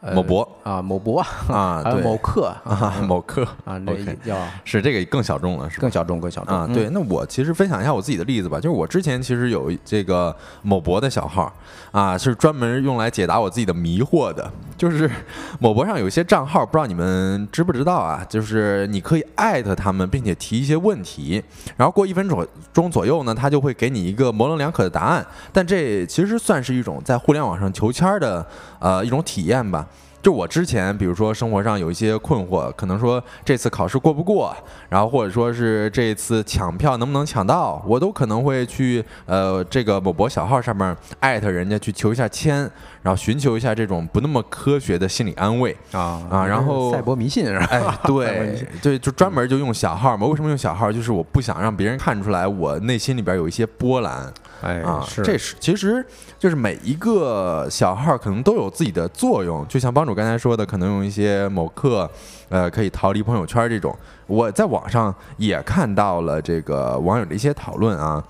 呃、某博啊，某博啊，还有某客 啊，某客啊，那叫是这个更小众了，是更小众，更小众啊。对，那我其实分享一下我自己的例子吧，就是我之前其实有这个某博的小号啊，是专门用来解答我自己的迷惑的。就是 某博上有一些账号，不知道你们知不知道啊？就是你可以艾特他们，并且提一些问题，然后过一分钟钟左右呢，他就会给你一个模棱两可的答案。但这其实算是一种在互联网上求签的呃一种体验吧。就我之前，比如说生活上有一些困惑，可能说这次考试过不过，然后或者说是这次抢票能不能抢到，我都可能会去呃这个某博小号上面艾特人家去求一下签，然后寻求一下这种不那么科学的心理安慰啊啊，然后赛博迷信是吧？哎，对对，就专门就用小号嘛。为什么用小号？就是我不想让别人看出来我内心里边有一些波澜。哎啊，是这是其实就是每一个小号可能都有自己的作用，就像帮主刚才说的，可能用一些某课，呃，可以逃离朋友圈这种。我在网上也看到了这个网友的一些讨论啊。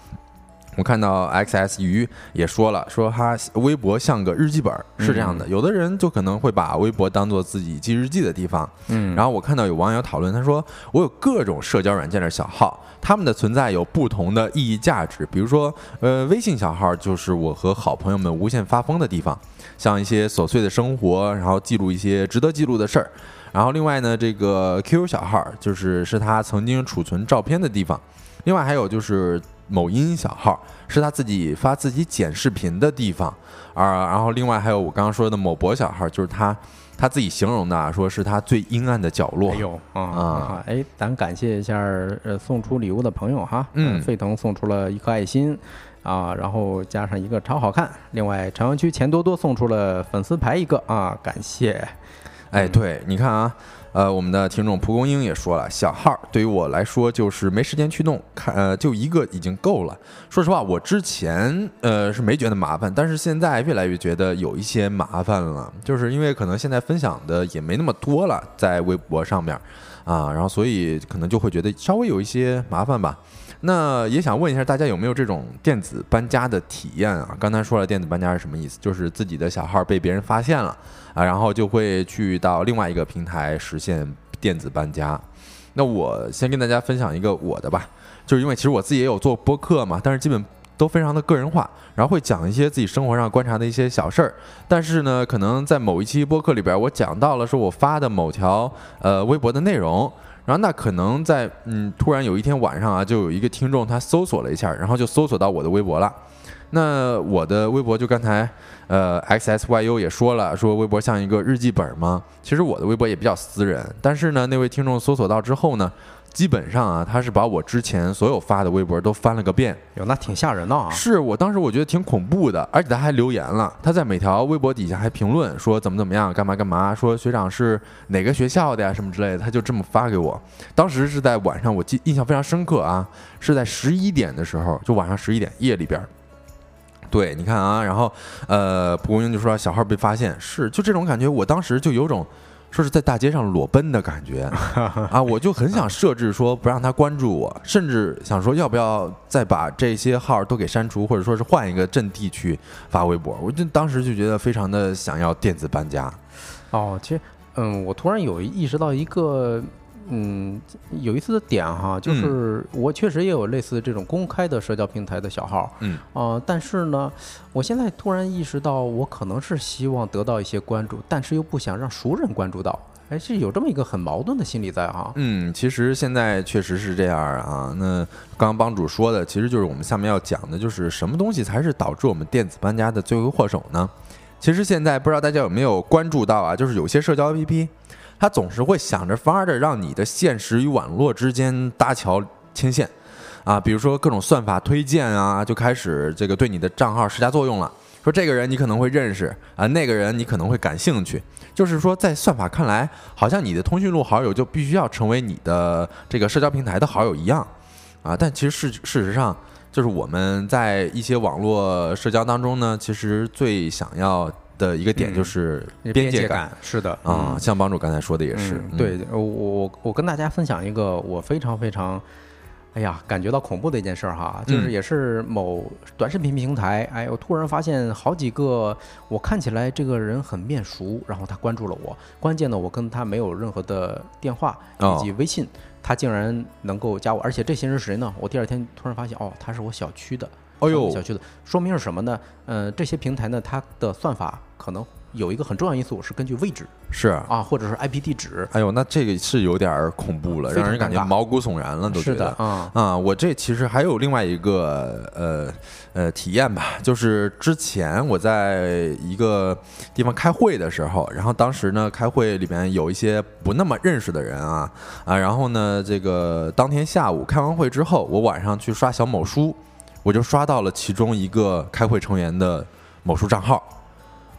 我看到 XS 鱼也说了，说他微博像个日记本，是这样的。有的人就可能会把微博当做自己记日记的地方。嗯，然后我看到有网友讨论，他说我有各种社交软件的小号，他们的存在有不同的意义价值。比如说，呃，微信小号就是我和好朋友们无限发疯的地方，像一些琐碎的生活，然后记录一些值得记录的事儿。然后另外呢，这个 QQ 小号就是是他曾经储存照片的地方。另外还有就是。某音小号是他自己发自己剪视频的地方，啊，然后另外还有我刚刚说的某博小号，就是他他自己形容的，说是他最阴暗的角落。哎呦啊，哎，咱感谢一下呃送出礼物的朋友哈，嗯，沸腾送出了一颗爱心啊，然后加上一个超好看，另外朝阳区钱多多送出了粉丝牌一个啊，感谢。哎，对，你看啊。呃，我们的听众蒲公英也说了，小号对于我来说就是没时间去弄，看呃就一个已经够了。说实话，我之前呃是没觉得麻烦，但是现在越来越觉得有一些麻烦了，就是因为可能现在分享的也没那么多了，在微博上面啊，然后所以可能就会觉得稍微有一些麻烦吧。那也想问一下大家有没有这种电子搬家的体验啊？刚才说了电子搬家是什么意思，就是自己的小号被别人发现了啊，然后就会去到另外一个平台实现电子搬家。那我先跟大家分享一个我的吧，就是因为其实我自己也有做播客嘛，但是基本都非常的个人化，然后会讲一些自己生活上观察的一些小事儿。但是呢，可能在某一期播客里边，我讲到了说我发的某条呃微博的内容。然后那可能在嗯，突然有一天晚上啊，就有一个听众他搜索了一下，然后就搜索到我的微博了。那我的微博就刚才呃 x s y u 也说了，说微博像一个日记本吗？其实我的微博也比较私人，但是呢，那位听众搜索到之后呢。基本上啊，他是把我之前所有发的微博都翻了个遍，哟，那挺吓人的啊！是我当时我觉得挺恐怖的，而且他还留言了，他在每条微博底下还评论说怎么怎么样，干嘛干嘛，说学长是哪个学校的呀，什么之类的，他就这么发给我。当时是在晚上，我记印象非常深刻啊，是在十一点的时候，就晚上十一点夜里边。对，你看啊，然后呃，蒲公英就说小号被发现，是就这种感觉，我当时就有种。说是在大街上裸奔的感觉 啊，我就很想设置说不让他关注我，甚至想说要不要再把这些号都给删除，或者说是换一个阵地去发微博。我就当时就觉得非常的想要电子搬家。哦，其实，嗯，我突然有意识到一个。嗯，有一次的点哈，就是我确实也有类似这种公开的社交平台的小号，嗯啊，但是呢，我现在突然意识到，我可能是希望得到一些关注，但是又不想让熟人关注到，哎，是有这么一个很矛盾的心理在哈。嗯，其实现在确实是这样啊。那刚刚帮主说的，其实就是我们下面要讲的，就是什么东西才是导致我们电子搬家的罪魁祸首呢？其实现在不知道大家有没有关注到啊，就是有些社交 APP。他总是会想着法儿的让你的现实与网络之间搭桥牵线，啊，比如说各种算法推荐啊，就开始这个对你的账号施加作用了。说这个人你可能会认识啊，那个人你可能会感兴趣。就是说，在算法看来，好像你的通讯录好友就必须要成为你的这个社交平台的好友一样，啊，但其实事事实上，就是我们在一些网络社交当中呢，其实最想要。的一个点就是边界感，是的啊，像帮主刚才说的也是。对，我我我跟大家分享一个我非常非常，哎呀，感觉到恐怖的一件事儿哈，就是也是某短视频平台，哎，我突然发现好几个我看起来这个人很面熟，然后他关注了我，关键呢，我跟他没有任何的电话以及微信，他竟然能够加我，而且这些人是谁呢？我第二天突然发现，哦，他是我小区的。哦呦，小区的说明是什么呢？呃，这些平台呢，它的算法可能有一个很重要因素是根据位置，是啊，或者是 IP 地址。哎呦，那这个是有点恐怖了，让人感觉毛骨悚然了，都觉得啊啊！我这其实还有另外一个呃呃体验吧，就是之前我在一个地方开会的时候，然后当时呢，开会里面有一些不那么认识的人啊啊，然后呢，这个当天下午开完会之后，我晚上去刷小某书。我就刷到了其中一个开会成员的某书账号，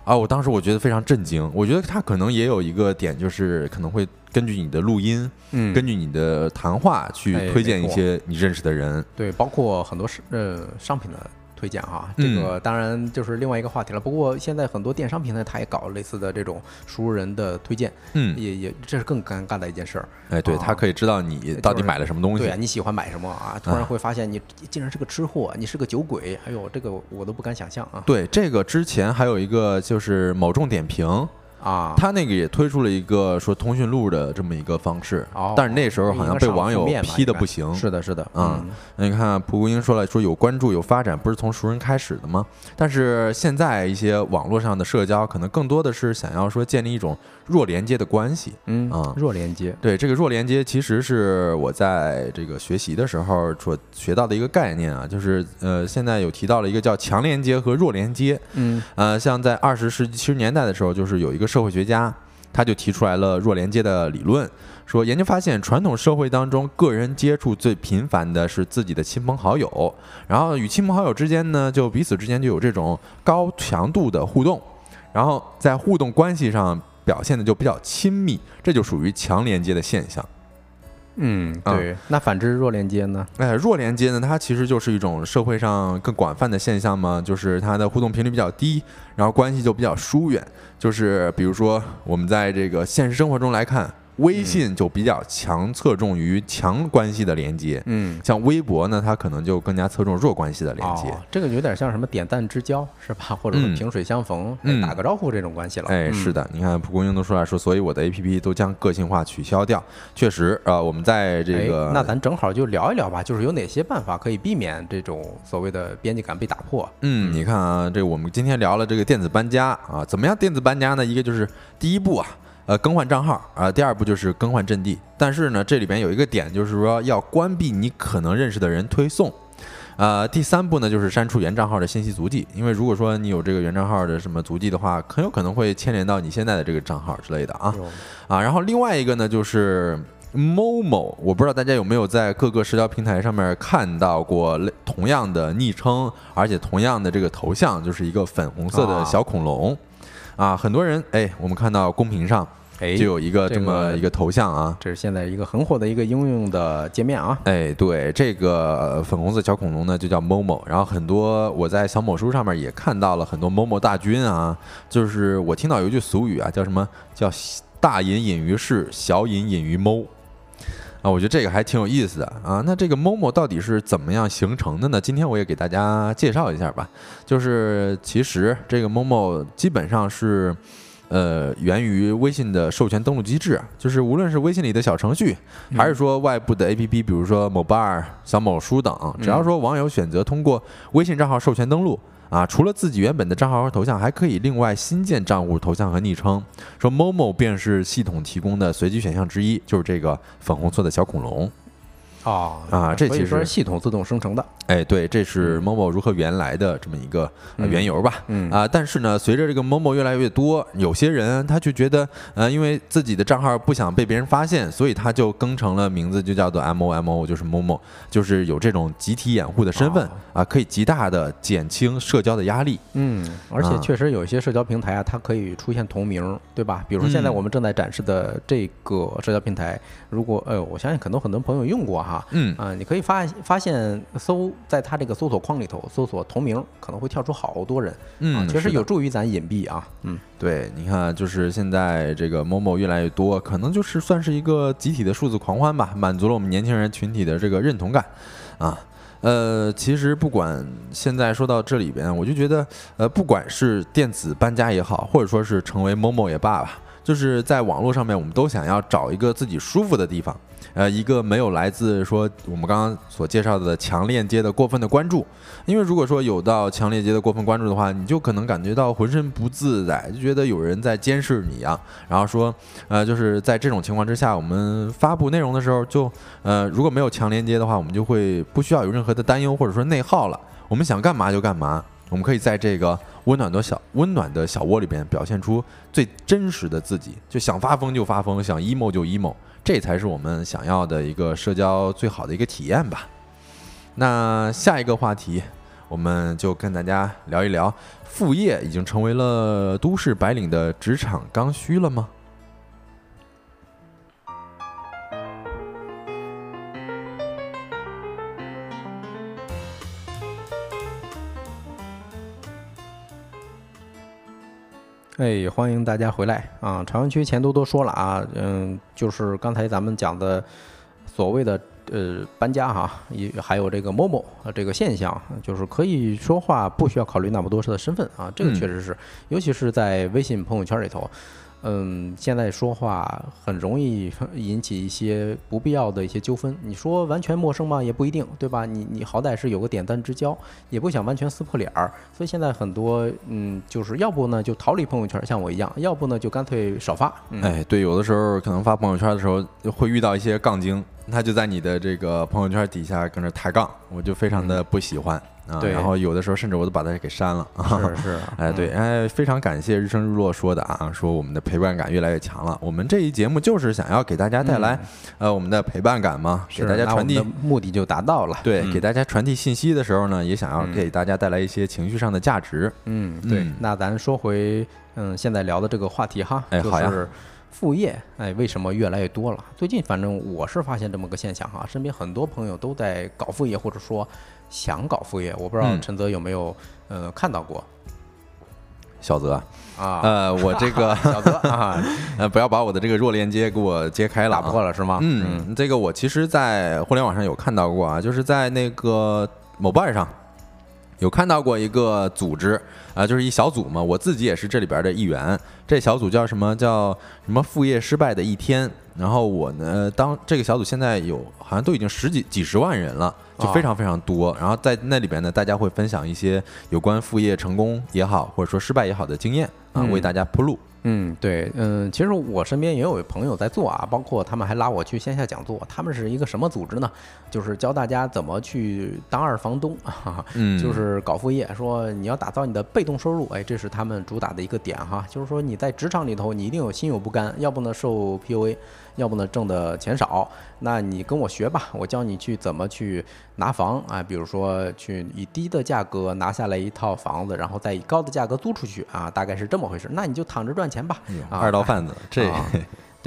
啊，我当时我觉得非常震惊。我觉得他可能也有一个点，就是可能会根据你的录音，嗯，根据你的谈话去推荐一些你认识的人，对，包括很多是呃商品的。推荐哈，这个当然就是另外一个话题了。不过现在很多电商平台它也搞类似的这种熟人的推荐，嗯，也也这是更尴尬的一件事儿。哎，对他可以知道你到底买了什么东西，对啊，你喜欢买什么啊？突然会发现你竟然是个吃货，你是个酒鬼，哎呦，这个我都不敢想象啊。对，这个之前还有一个就是某众点评。啊，他那个也推出了一个说通讯录的这么一个方式，但是那时候好像被网友批的不行。是的，是的，嗯，那你看蒲公英说了，说有关注有发展，不是从熟人开始的吗？但是现在一些网络上的社交，可能更多的是想要说建立一种弱连接的关系。嗯啊，弱连接，对这个弱连接，其实是我在这个学习的时候所学到的一个概念啊，就是呃，现在有提到了一个叫强连接和弱连接。嗯，呃，像在二十世纪七十年代的时候，就是有一个。社会学家他就提出来了弱连接的理论，说研究发现，传统社会当中，个人接触最频繁的是自己的亲朋好友，然后与亲朋好友之间呢，就彼此之间就有这种高强度的互动，然后在互动关系上表现的就比较亲密，这就属于强连接的现象。嗯，对。那反之弱连接呢？哎，弱连接呢，它其实就是一种社会上更广泛的现象嘛，就是它的互动频率比较低，然后关系就比较疏远。就是比如说，我们在这个现实生活中来看。微信就比较强侧重于强关系的连接，嗯，像微博呢，它可能就更加侧重弱关系的连接。这个有点像什么点赞之交是吧？或者说萍水相逢，打个招呼这种关系了。哎，是的，你看蒲公英都说了，说所以我的 APP 都将个性化取消掉。确实啊，我们在这个，那咱正好就聊一聊吧，就是有哪些办法可以避免这种所谓的边界感被打破？嗯，你看啊，这我们今天聊了这个电子搬家啊，怎么样电子搬家呢？一个就是第一步啊。呃更换账号啊，第二步就是更换阵地。但是呢，这里边有一个点，就是说要关闭你可能认识的人推送。呃，第三步呢，就是删除原账号的信息足迹，因为如果说你有这个原账号的什么足迹的话，很有可能会牵连到你现在的这个账号之类的啊啊。然后另外一个呢，就是 Momo，我不知道大家有没有在各个社交平台上面看到过类同样的昵称，而且同样的这个头像，就是一个粉红色的小恐龙啊。很多人哎，我们看到公屏上。哎，就有一个这这么一个头像啊。这是现在一个很火的一个应用的界面啊。哎，对，这个粉红色小恐龙呢，就叫 Momo。然后很多我在小某书上面也看到了很多 Momo 大军啊。就是我听到有一句俗语啊，叫什么叫“大隐隐于市，小隐隐于猫”啊。我觉得这个还挺有意思的啊。那这个 Momo 到底是怎么样形成的呢？今天我也给大家介绍一下吧。就是其实这个 Momo 基本上是。呃，源于微信的授权登录机制，就是无论是微信里的小程序，还是说外部的 APP，比如说某爸、小某书等，只要说网友选择通过微信账号授权登录啊，除了自己原本的账号和头像，还可以另外新建账户头像和昵称。说某某便是系统提供的随机选项之一，就是这个粉红色的小恐龙。哦啊这其实是系统自动生成的。哎，对，这是 Momo 如何原来的这么一个呃缘由吧。嗯啊，但是呢，随着这个 Momo 越来越多，有些人他就觉得，呃，因为自己的账号不想被别人发现，所以他就更成了名字，就叫做 MOMO，就是 Momo，就是有这种集体掩护的身份哦啊，可以极大的减轻社交的压力。嗯，而且啊确实有一些社交平台啊，它可以出现同名，对吧？比如说现在嗯我们正在展示的这个社交平台，如果呃，我相信很多很多朋友用过哈，嗯啊、你可以发发现搜在它这个搜索框里头搜索同名，可能会跳出好多人，啊，嗯，确实有助于咱隐蔽啊，嗯，对，你看，就是现在这个某某越来越多，可能就是算是一个集体的数字狂欢吧，满足了我们年轻人群体的这个认同感，啊。呃，其实不管现在说到这里边，我就觉得，呃，不管是电子搬家也好，或者说是成为某某也罢吧，就是在网络上面，我们都想要找一个自己舒服的地方，呃，一个没有来自说我们刚刚所介绍的强链接的过分的关注，因为如果说有到强链接的过分关注的话，你就可能感觉到浑身不自在，就觉得有人在监视你啊。然后说，呃，就是在这种情况之下，我们发布内容的时候就，呃，如果没有强连接的话，我们就会不需要有任何的担忧或者说内耗了。我们想干嘛就干嘛，我们可以在这个温暖的小温暖的小窝里边表现出最真实的自己，就想发疯就发疯，想 emo 就 emo，这才是我们想要的一个社交最好的一个体验吧。那下一个话题，我们就跟大家聊一聊，副业已经成为了都市白领的职场刚需了吗？哎，欢迎大家回来啊！朝阳区钱多多说了啊，嗯，就是刚才咱们讲的所谓的呃搬家哈，也还有这个某某啊这个现象，就是可以说话不需要考虑那么多的身份啊，这个嗯确实是，尤其是在微信朋友圈里头。嗯，现在说话很容易 引起一些不必要的一些纠纷。你说完全陌生吗？也不一定，对吧？你你好歹是有个点赞之交，也不想完全撕破脸儿。所以现在很多嗯，就是要不呢就逃离朋友圈，像我一样；要不呢就干脆少发。嗯、哎，对，有的时候可能发朋友圈的时候会遇到一些杠精，他就在你的这个朋友圈底下跟着抬杠，我就非常的不喜欢、啊。对然后有的时候甚至我都把他给删了。是是，哎，对，哎，非常感谢日升日落说的啊，说我们的陪伴感越来越强了。我们这一节目就是想要给大家带来，呃，我们的陪伴感嘛，给大家传递目的就达到了。对，嗯给大家传递信息的时候呢，也想要嗯给大家带来一些情绪上的价值。嗯，对嗯。那咱说回嗯现在聊的这个话题哈，哎好呀就是副业，哎，为什么越来越多了？最近反正我是发现这么个现象哈，身边很多朋友都在搞副业，或者说想搞副业。我不知道嗯陈泽有没有呃看到过小泽，啊？呃，我这个 小泽啊，呃，不要把我的这个弱链接给我揭开了、打啊，破了是吗？嗯，这个我其实，在互联网上有看到过啊，就是在那个某瓣上有看到过一个组织啊、就是一小组嘛，我自己也是这里边的一员。这小组叫什么？叫什么？副业失败的一天。然后我呢，当这个小组现在有好像都已经十几几十万人了，就啊非常非常多。然后在那里边呢，大家会分享一些有关副业成功也好，或者说失败也好的经验啊，嗯为大家铺路。嗯，对，嗯，其实我身边也有朋友在做啊，包括他们还拉我去线下讲座。他们是一个什么组织呢？就是教大家怎么去当二房东，嗯，就是搞副业，说你要打造你的被动收入，哎，这是他们主打的一个点哈。就是说你在职场里头，你一定有心有不甘，要不呢受 PUA。要不呢，挣的钱少，那你跟我学吧，我教你去怎么去拿房啊，比如说去以低的价格拿下来一套房子，然后再以高的价格租出去啊，大概是这么回事。那你就躺着赚钱吧，二道贩子这。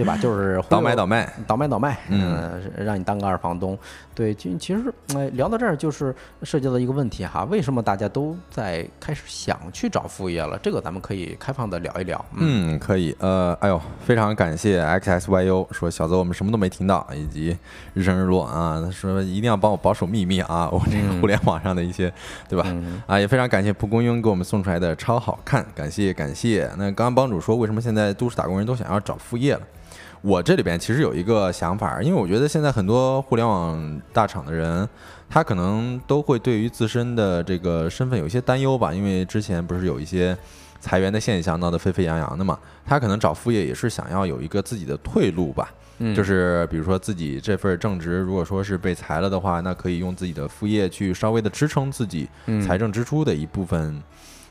对吧？就是倒卖倒卖，倒卖倒卖，嗯，让你当个二房东。对，其其实，哎，聊到这儿就是涉及到一个问题哈，为什么大家都在开始想去找副业了？这个咱们可以开放的聊一聊。嗯，可以。呃，哎呦，非常感谢 XSYU 说小泽我们什么都没听到，以及日升日落啊，他说一定要帮我保守秘密啊，我这个互联网上的一些，对吧？啊，也非常感谢蒲公英给我们送出来的超好看，感谢感谢。那刚刚帮主说，为什么现在都市打工人都想要找副业了？我这里边其实有一个想法，因为我觉得现在很多互联网大厂的人，他可能都会对于自身的这个身份有一些担忧吧，因为之前不是有一些裁员的现象闹得沸沸扬扬的嘛，他可能找副业也是想要有一个自己的退路吧，就是比如说自己这份正职如果说是被裁了的话，那可以用自己的副业去稍微的支撑自己财政支出的一部分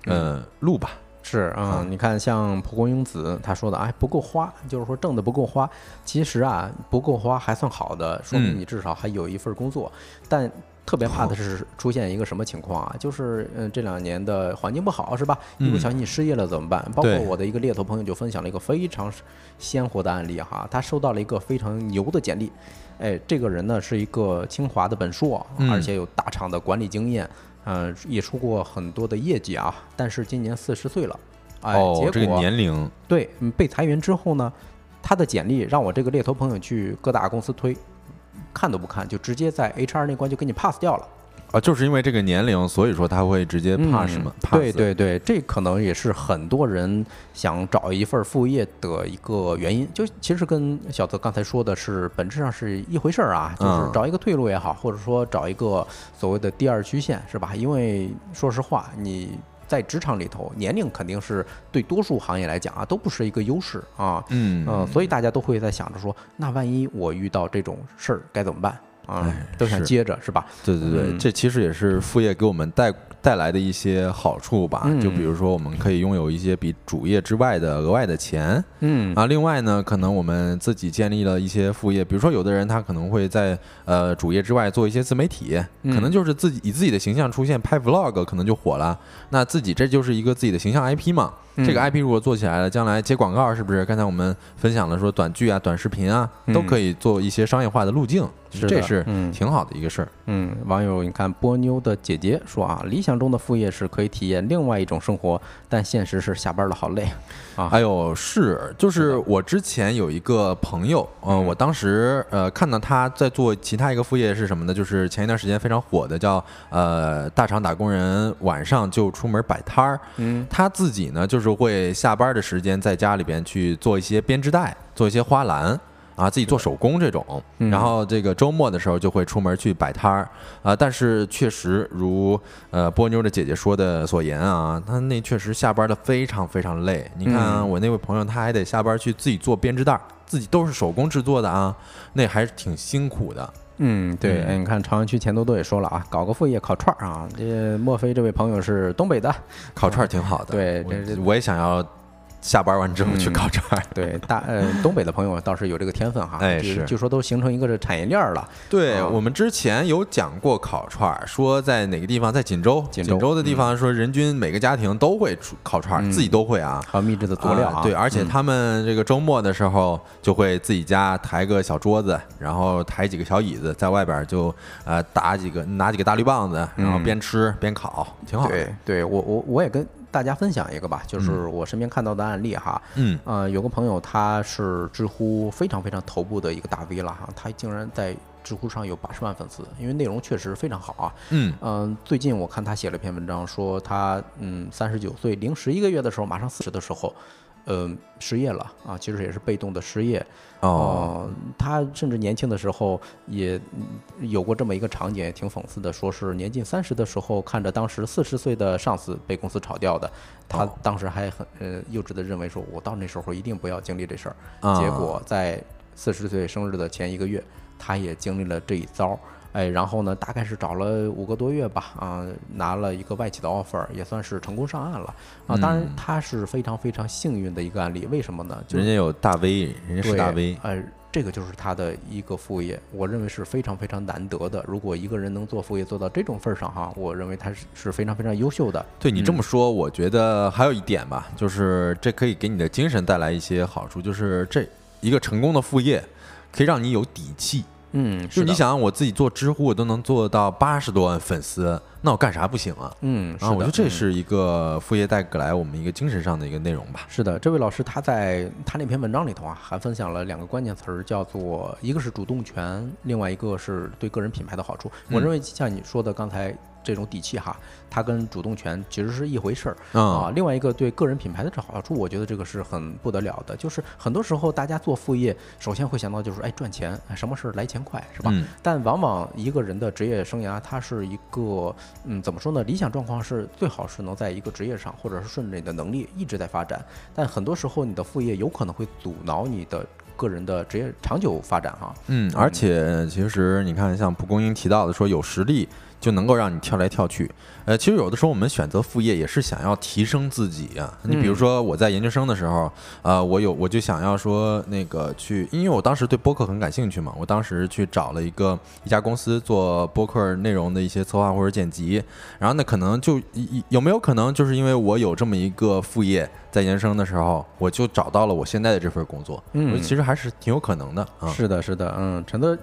呃路吧。是啊，你看像蒲公英子他说的，哎，不够花，就是说挣的不够花。其实啊，不够花还算好的，说明你至少还有一份工作。但特别怕的是出现一个什么情况啊？就是嗯，这两年的环境不好，是吧？一不小心你失业了怎么办？包括我的一个猎头朋友就分享了一个非常鲜活的案例哈，他收到了一个非常牛的简历，哎，这个人呢是一个清华的本硕，而且有大厂的管理经验。嗯，也出过很多的业绩啊，但是今年四十岁了，哎，结果年龄对被裁员之后呢，他的简历让我这个猎头朋友去各大公司推，看都不看，就直接在 HR 那关就给你 pass 掉了。啊，就是因为这个年龄，所以说他会直接 pass 吗？对对对，这可能也是很多人想找一份副业的一个原因。就其实跟小泽刚才说的是本质上是一回事儿啊，就是找一个退路也好，或者说找一个所谓的第二曲线，是吧？因为说实话，你在职场里头，年龄肯定是对多数行业来讲啊，都不是一个优势啊。嗯嗯，所以大家都会在想着说，那万一我遇到这种事儿该怎么办？啊，都想接着是吧？对对对，这其实也是副业给我们带带来的一些好处吧。就比如说，我们可以拥有一些比主业之外的额外的钱。嗯啊，另外呢，可能我们自己建立了一些副业，比如说有的人他可能会在呃主业之外做一些自媒体，可能就是自己以自己的形象出现拍 vlog，可能就火了。那自己这就是一个自己的形象 IP 嘛。这个 IP 如果做起来了，将来接广告是不是？刚才我们分享了说短剧啊、短视频啊，都可以做一些商业化的路径，这是挺好的一个事儿。嗯，网友你看波妞的姐姐说啊，理想中的副业是可以体验另外一种生活，但现实是下班了好累啊。还有，是，就是我之前有一个朋友，嗯，我当时呃看到他在做其他一个副业是什么呢？就是前一段时间非常火的叫呃大厂打工人晚上就出门摆摊儿，嗯，他自己呢就是。就会下班的时间在家里边去做一些编织袋，做一些花篮啊，自己做手工这种。然后这个周末的时候就会出门去摆摊儿啊。但是确实如呃波妞的姐姐说的所言啊，她那确实下班的非常非常累。你看我那位朋友，他还得下班去自己做编织袋，自己都是手工制作的啊，那还是挺辛苦的。嗯，对，你看朝阳区钱多多也说了啊，搞个副业烤串儿啊，这莫非这位朋友是东北的？烤串儿挺好的，对，这我也想要。下班完之后去烤串儿，对大呃东北的朋友倒是有这个天分哈，哎是，据说都形成一个这产业链了。对我们之前有讲过烤串儿，说在哪个地方，在锦州，锦州。的地方说人均每个家庭都会烤串儿，自己都会啊，还有秘制的佐料，对，而且他们这个周末的时候就会自己家抬个小桌子，然后抬几个小椅子，在外边就呃打几个拿几个大绿棒子，然后边吃边烤，挺好。对，对我我我也跟。大家分享一个吧，就是我身边看到的案例哈。嗯，呃，有个朋友他是知乎非常非常头部的一个大 V 了哈，他竟然在知乎上有八十万粉丝，因为内容确实非常好啊。嗯嗯，最近我看他写了一篇文章，说他嗯三十九岁零十一个月的时候，马上四十的时候，呃失业了啊，其实也是被动的失业。哦，哦，他甚至年轻的时候也嗯有过这么一个场景，也挺讽刺的，说是年近三十的时候，看着当时四十岁的上司被公司炒掉的，他哦当时还很呃幼稚的认为说，我到那时候一定不要经历这事儿。啊结果在四十岁生日的前一个月，他也经历了这一遭。哎，然后呢，大概是找了五个多月吧，啊，拿了一个外企的 offer，也算是成功上岸了啊。当然嗯，他是非常非常幸运的一个案例，为什么呢？就人家有大 V，人家是大 V，呃，这个就是他的一个副业，我认为是非常非常难得的。如果一个人能做副业做到这种份儿上哈，我认为他是是非常非常优秀的。对你这么说，我觉得还有一点吧，就是这可以给你的精神带来一些好处，就是这一个成功的副业可以让你有底气。嗯，就是你的，想，我自己做知乎，我都能做到八十多万粉丝，那我干啥不行啊？嗯，是啊，我觉得这嗯是一个副业带给来我们一个精神上的一个内容吧。是的，这位老师他在他那篇文章里头啊，还分享了两个关键词儿，叫做一个是主动权，另外一个是对个人品牌的好处。我嗯认为像你说的刚才这种底气哈，它跟主动权其实是一回事儿。嗯啊，另外一个对个人品牌的这好处，我觉得这个是很不得了的。就是很多时候大家做副业，首先会想到就是哎赚钱，哎什么事儿来钱快是吧？嗯但往往一个人的职业生涯，它是一个嗯怎么说呢？理想状况是最好是能在一个职业上，或者是顺着你的能力一直在发展。但很多时候你的副业有可能会阻挠你的个人的职业长久发展哈。嗯，而且其实你看，像蒲公英提到的说，有实力就能够让你跳来跳去。呃，其实有的时候我们选择副业也是想要提升自己啊。你比如嗯说我在研究生的时候，呃，我有我就想要说那个去，因为我当时对播客很感兴趣嘛，我当时去找了一个一家公司做播客内容的一些策划或者剪辑，然后呢，可能就有有没有可能就是因为我有这么一个副业，在研究生的时候，我就找到了我现在的这份工作。嗯其实还是挺有可能的啊。是的，是的，嗯，陈德，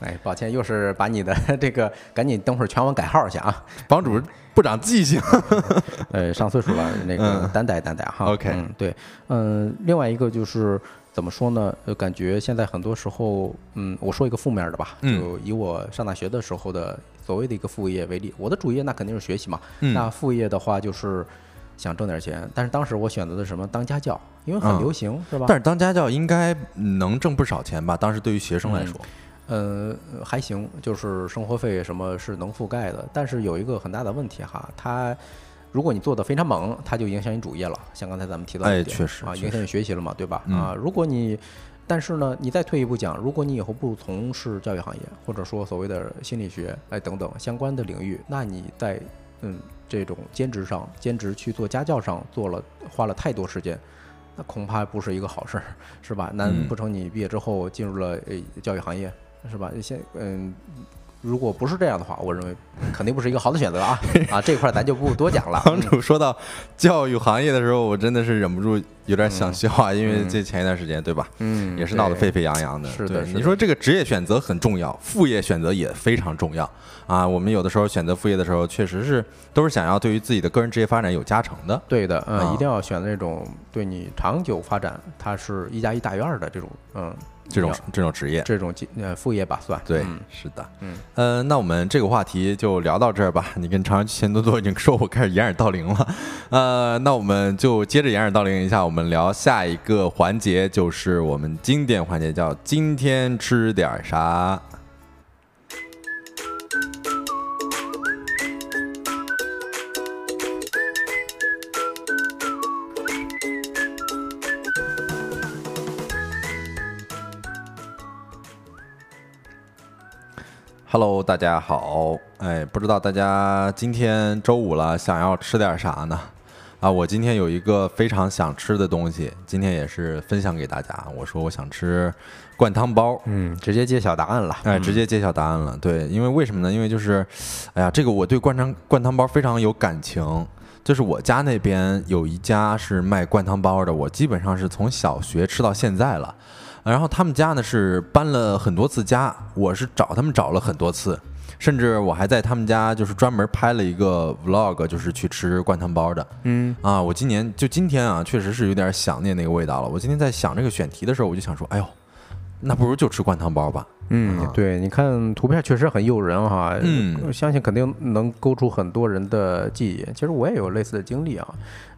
哎，抱歉，又是把你的 这个赶紧等会儿全网改号去啊。房主不长记性。呃，上岁数了，那个嗯担待担待哈。OK 嗯，对，嗯，另外一个就是怎么说呢？呃，感觉现在很多时候，嗯，我说一个负面的吧，嗯就以我上大学的时候的所谓的一个副业为例，我的主业那肯定是学习嘛，嗯那副业的话就是想挣点钱，但是当时我选择的什么当家教，因为很嗯流行，是吧？但是当家教应该能挣不少钱吧？当时对于学生来说，呃，还行，就是生活费什么是能覆盖的，但是有一个很大的问题哈，它如果你做的非常猛，它就影响你主业了。像刚才咱们提到的哎确实啊，影响你学习了嘛，对吧？嗯啊，如果你但是呢，你再退一步讲，如果你以后不从事教育行业，或者说所谓的心理学哎等等相关的领域，那你在嗯这种兼职上，兼职去做家教上做了花了太多时间。那恐怕不是一个好事儿，是吧？难嗯不成你毕业之后进入了呃教育行业，是吧？先嗯，如果不是这样的话，我认为肯定不是一个好的选择啊 啊！这块儿咱就不多讲了。帮主说到教育行业的时候，我真的是忍不住有点想笑啊，因为这前一段时间对吧，嗯，也是闹得沸沸扬扬的。是的你说这个职业选择很重要，副业选择也非常重要啊。我们有的时候选择副业的时候，确实是都是想要对于自己的个人职业发展有加成的。对的，嗯，啊一定要选那种对你长久发展，它是一加一大于二的这种，嗯，这种这种职业，这种技呃副业吧算。对嗯，是的，嗯，呃，那我们这个话题就聊到这儿吧。你跟长安钱多多已经说我开始掩耳盗铃了，呃，那我们就接着掩耳盗铃一下，我们聊下一个环节，就是我们经典环节，叫今天吃点儿啥。Hello，大家好。哎，不知道大家今天周五了，想要吃点啥呢？啊，我今天有一个非常想吃的东西，今天也是分享给大家。我说我想吃灌汤包，嗯，直接揭晓答案了。哎，嗯直接揭晓答案了。对，因为为什么呢？因为就是，哎呀，这个我对灌汤灌汤包非常有感情。就是我家那边有一家是卖灌汤包的，我基本上是从小学吃到现在了。然后他们家呢是搬了很多次家，我是找他们找了很多次，甚至我还在他们家就是专门拍了一个 vlog，就是去吃灌汤包的。嗯啊，我今年就今天啊，确实是有点想念那个味道了。我今天在想这个选题的时候，我就想说，哎呦，那不如就吃灌汤包吧。嗯，对，你看图片确实很诱人哈，嗯，相信肯定能勾出很多人的记忆。其实我也有类似的经历啊。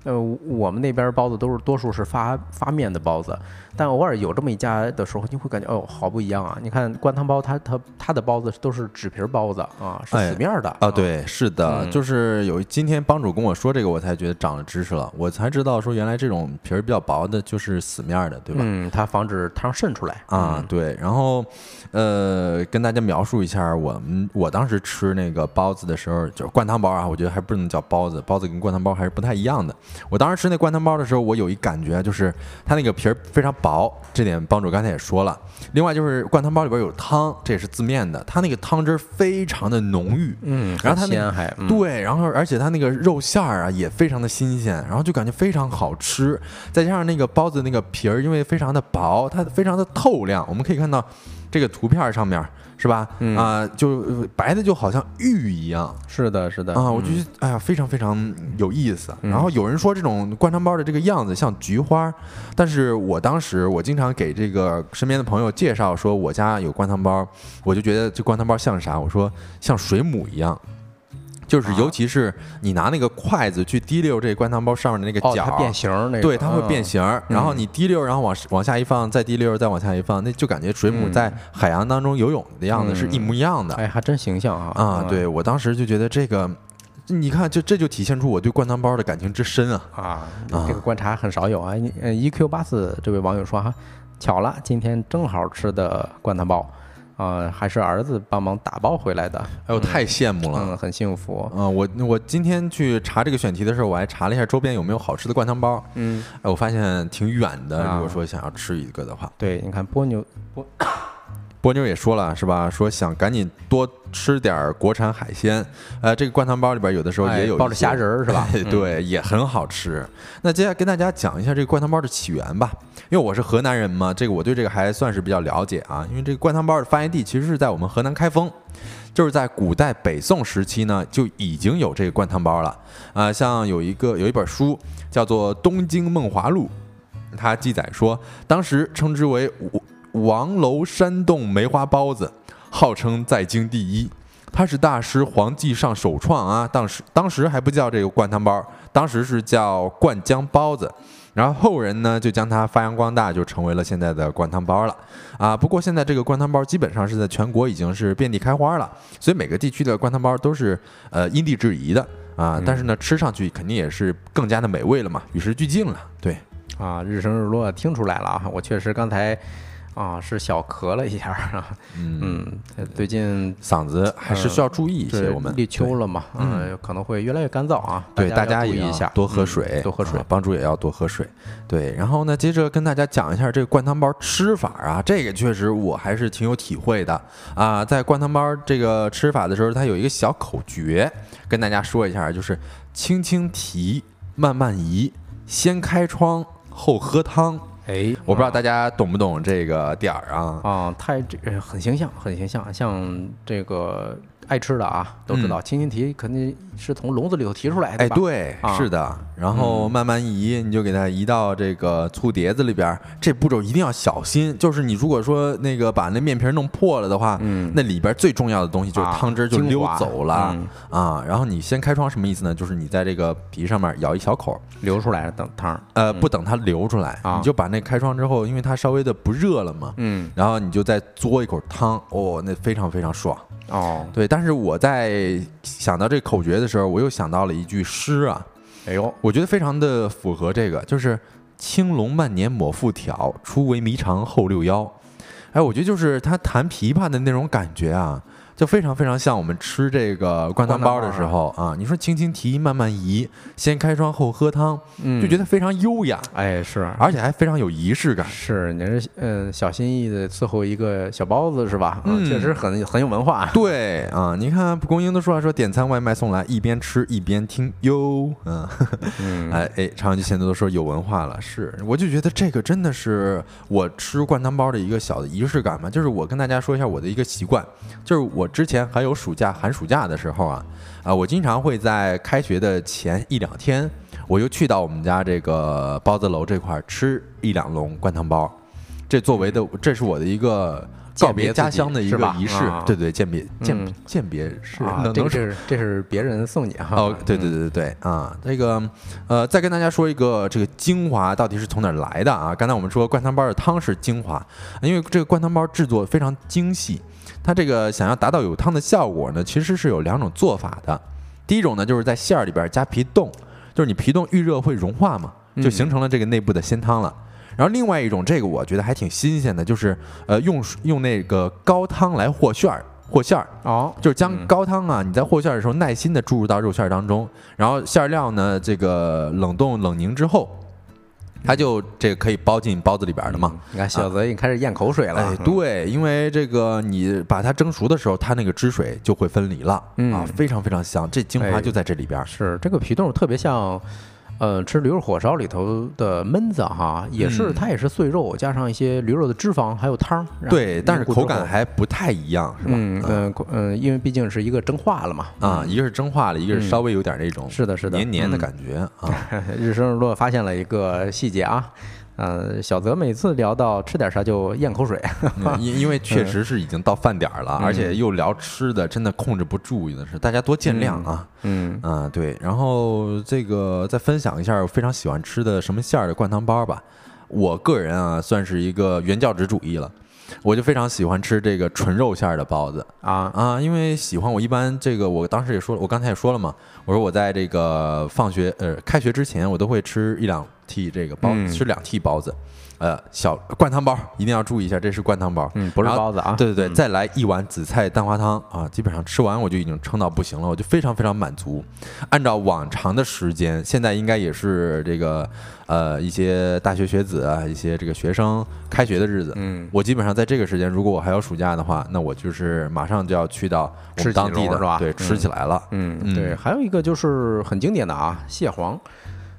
呃，我们那边包子都是多数是发发面的包子，但偶尔有这么一家的时候，你会感觉哦，好不一样啊！你看灌汤包，它它它的包子都是纸皮包子啊，是死面的啊。对，是的，就是有今天帮主跟我说这个，我才觉得长了知识了，我才知道说原来这种皮儿比较薄的就是死面的，对吧？嗯，它防止汤渗出来啊。对，然后呃，跟大家描述一下我们我当时吃那个包子的时候，就是灌汤包啊，我觉得还不能叫包子，包子跟灌汤包还是不太一样的。我当时吃那灌汤包的时候，我有一感觉，就是它那个皮儿非常薄，这点帮主刚才也说了。另外就是灌汤包里边有汤，这也是字面的，它那个汤汁非常的浓郁，嗯，然后它那还对，然后而且它那个肉馅儿啊也非常的新鲜，然后就感觉非常好吃。再加上那个包子那个皮儿，因为非常的薄，它非常的透亮，我们可以看到这个图片上面。是吧？啊，就白的就好像玉一样。是的，是的。啊，我觉得哎呀，非常非常有意思。然后有人说这种灌汤包的这个样子像菊花，但是我当时我经常给这个身边的朋友介绍说我家有灌汤包，我就觉得这灌汤包像啥？我说像水母一样。就是，尤其是你拿那个筷子去滴溜这灌汤包上面的那个角，它变形那个对，它会变形。然后你滴溜，然后往往下一放，再滴溜，再往下一放，那就感觉水母在海洋当中游泳的样子是一模一样的。哎，还真形象啊！啊，对我当时就觉得这个，你看，就这就体现出我对灌汤包的感情之深啊！啊，这个观察很少有啊。呃，E Q 八四这位网友说哈，巧了，今天正好吃的灌汤包。啊，还是儿子帮忙打包回来的，哎呦，太羡慕了，嗯，很幸福。嗯，我我今天去查这个选题的时候，我还查了一下周边有没有好吃的灌汤包，嗯，哎，我发现挺远的。如果说想要吃一个的话，对，你看波牛波。波妞也说了是吧？说想赶紧多吃点国产海鲜。呃，这个灌汤包里边有的时候也有包着虾仁儿是吧？对，也很好吃。那接下来跟大家讲一下这个灌汤包的起源吧。因为我是河南人嘛，这个我对这个还算是比较了解啊。因为这个灌汤包的发源地其实是在我们河南开封，就是在古代北宋时期呢就已经有这个灌汤包了。啊，像有一个有一本书叫做《东京梦华录》，它记载说当时称之为五。王楼山洞梅花包子，号称在京第一。它是大师黄继上首创啊，当时当时还不叫这个灌汤包，当时是叫灌浆包子。然后后人呢就将它发扬光大，就成为了现在的灌汤包了啊。不过现在这个灌汤包基本上是在全国已经是遍地开花了，所以每个地区的灌汤包都是呃因地制宜的啊。但是呢，吃上去肯定也是更加的美味了嘛，与时俱进了。对啊，日升日落听出来了啊，我确实刚才。啊，是小咳了一下啊，嗯，最近嗓子还是需要注意一些。我们立秋了嘛，嗯，可能会越来越干燥啊。对，大家注意一下，多喝水，多喝水，帮助也要多喝水。对，然后呢，接着跟大家讲一下这个灌汤包吃法啊，这个确实我还是挺有体会的啊。在灌汤包这个吃法的时候，它有一个小口诀，跟大家说一下，就是轻轻提，慢慢移，先开窗后喝汤。哎，我不知道大家懂不懂这个点儿啊？啊，太这很形象，很形象，像这个。爱吃的啊，都知道，轻轻提肯定是从笼子里头提出来的。哎，对，是的，然后慢慢移，你就给它移到这个醋碟子里边。这步骤一定要小心，就是你如果说那个把那面皮弄破了的话，嗯，那里边最重要的东西就是汤汁就溜走了啊。然后你先开窗什么意思呢？就是你在这个皮上面咬一小口，流出来等汤。呃，不等它流出来，你就把那开窗之后，因为它稍微的不热了嘛，嗯，然后你就再嘬一口汤，哦，那非常非常爽。哦，对，但是我在想到这口诀的时候，我又想到了一句诗啊，哎呦，我觉得非常的符合这个，就是“青龙万年抹复挑，初为霓裳后六幺”。哎，我觉得就是他弹琵琶的那种感觉啊。就非常非常像我们吃这个灌汤包的时候啊，你说轻轻提，慢慢移，先开窗后喝汤，就觉得非常优雅，哎是，而且还非常有仪式感。是，你是嗯小心翼翼的伺候一个小包子是吧？嗯，确实很很有文化。对啊，你看蒲公英都说了，说点餐外卖送来，一边吃一边听哟，嗯，哎哎，长安居现在都说有文化了，是，我就觉得这个真的是我吃灌汤包的一个小的仪式感嘛，就是我跟大家说一下我的一个习惯，就是我。我之前还有暑假、寒暑假的时候啊，啊，我经常会在开学的前一两天，我就去到我们家这个包子楼这块吃一两笼灌汤包，这作为的，这是我的一个告别家乡的一个仪式啊，对对，鉴别鉴嗯鉴别是，这是这是别人送你哈。哦，对对对对啊，这个呃，再跟大家说一个这个精华到底是从哪儿来的啊？刚才我们说灌汤包的汤是精华，因为这个灌汤包制作非常精细，它这个想要达到有汤的效果呢，其实是有两种做法的。第一种呢，就是在馅儿里边加皮冻，就是你皮冻预热会融化嘛，就嗯形成了这个内部的鲜汤了。然后另外一种，这个我觉得还挺新鲜的，就是呃用用那个高汤来和馅儿，和馅儿。哦，就是将嗯高汤啊，你在和馅儿的时候耐心的注入到肉馅儿当中，然后馅儿料呢，这个冷冻冷凝之后，它就这个可以包进包子里边儿的嘛。你看小泽已经开始咽口水了。哎，对，因为这个你把它蒸熟的时候，它那个汁水就会分离了，嗯啊，非常非常香，这精华哎就在这里边儿。是这个皮冻特别像，呃，吃驴肉火烧里头的焖子哈，也是、嗯它也是碎肉加上一些驴肉的脂肪，还有汤。然后对，但是口感还不太一样，是吧？嗯嗯口嗯，因为毕竟是一个蒸化了嘛。啊，一个是蒸化了，一个是嗯稍微有点那种是的是的黏黏的嗯感觉啊。日升日落发现了一个细节啊，呃，小泽每次聊到吃点啥就咽口水。嗯因因为确实是已经到饭点儿了，嗯而且又聊吃的，真的控制不住，有的是大家多见谅啊。嗯啊，对，然后这个再分享一下我非常喜欢吃的什么馅儿的灌汤包吧。我个人啊，算是一个原教旨主义了，我就非常喜欢吃这个纯肉馅儿的包子啊啊，因为喜欢我一般这个，我当时也说了，我刚才也说了嘛，我说我在这个放学呃开学之前，我都会吃一两屉这个包，嗯吃两屉包子，呃，小灌汤包一定要注意一下，这是灌汤包，嗯，不是包子啊。对对对，嗯再来一碗紫菜蛋花汤啊，基本上吃完我就已经撑到不行了，我就非常非常满足。按照往常的时间，现在应该也是这个呃一些大学学子啊，一些这个学生开学的日子。嗯，我基本上在这个时间，如果我还有暑假的话，那我就是马上就要去到我吃当地的是吧对，吃嗯起来了。嗯，嗯对，还有一个就是很经典的啊，蟹黄，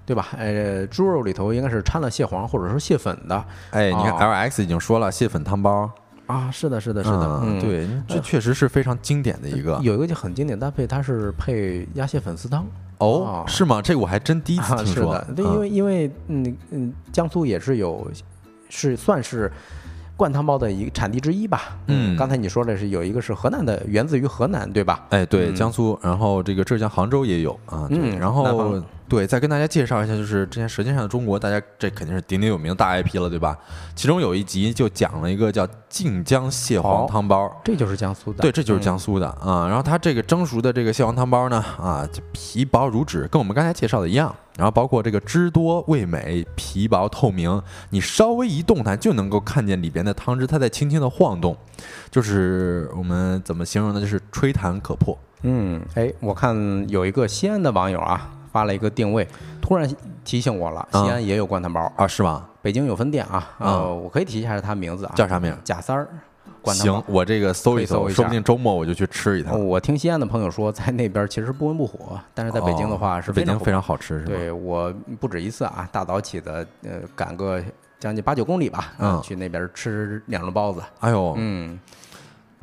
对吧？呃，猪肉里头应该是掺了蟹黄或者说蟹粉的哎，你看哦 L X 已经说了蟹粉汤包，啊。是的，是的，是的，嗯，。对，这确实是非常经典的一个。有一个就很经典搭配，它是配鸭血粉丝汤哦哦，是吗？这个我还真第一次啊，听说是的，。对，嗯因为因为嗯嗯，江苏也是有是算是灌汤包的一个产地之一吧。嗯刚才你说的是有一个是河南的，源自于河南，对吧？哎，对，嗯江苏，然后这个浙江杭州也有啊，对，嗯然后对，再跟大家介绍一下，就是之前《舌尖上的中国》，大家这肯定是鼎鼎有名的大 IP 了，对吧？其中有一集就讲了一个叫晋江蟹黄哦汤包。这就是江苏的。对，这就是江嗯苏的啊。然后它这个蒸熟的这个蟹黄汤包呢，啊，就皮薄如纸，跟我们刚才介绍的一样。然后包括这个汁多味美，皮薄透明，你稍微一动弹就能够看见里边的汤汁，它在轻轻的晃动，就是我们怎么形容呢？就是吹弹可破。嗯，哎，我看有一个西安的网友啊发了一个定位，突然提醒我了，西啊安也有灌汤包，啊，是吗？北京有分店啊。呃，我可以提一下他名字啊，叫啥名？贾三儿行。，我这个搜一搜，说不定周末我就去吃一哦趟。我听西安的朋友说，在那边其实不温不火，但是在北京的话哦北京是常火非常好吃，是吧？对我不止一次啊，大早起的，呃，赶个将近八九公里吧，啊嗯去那边吃两笼包子，哎呦，嗯，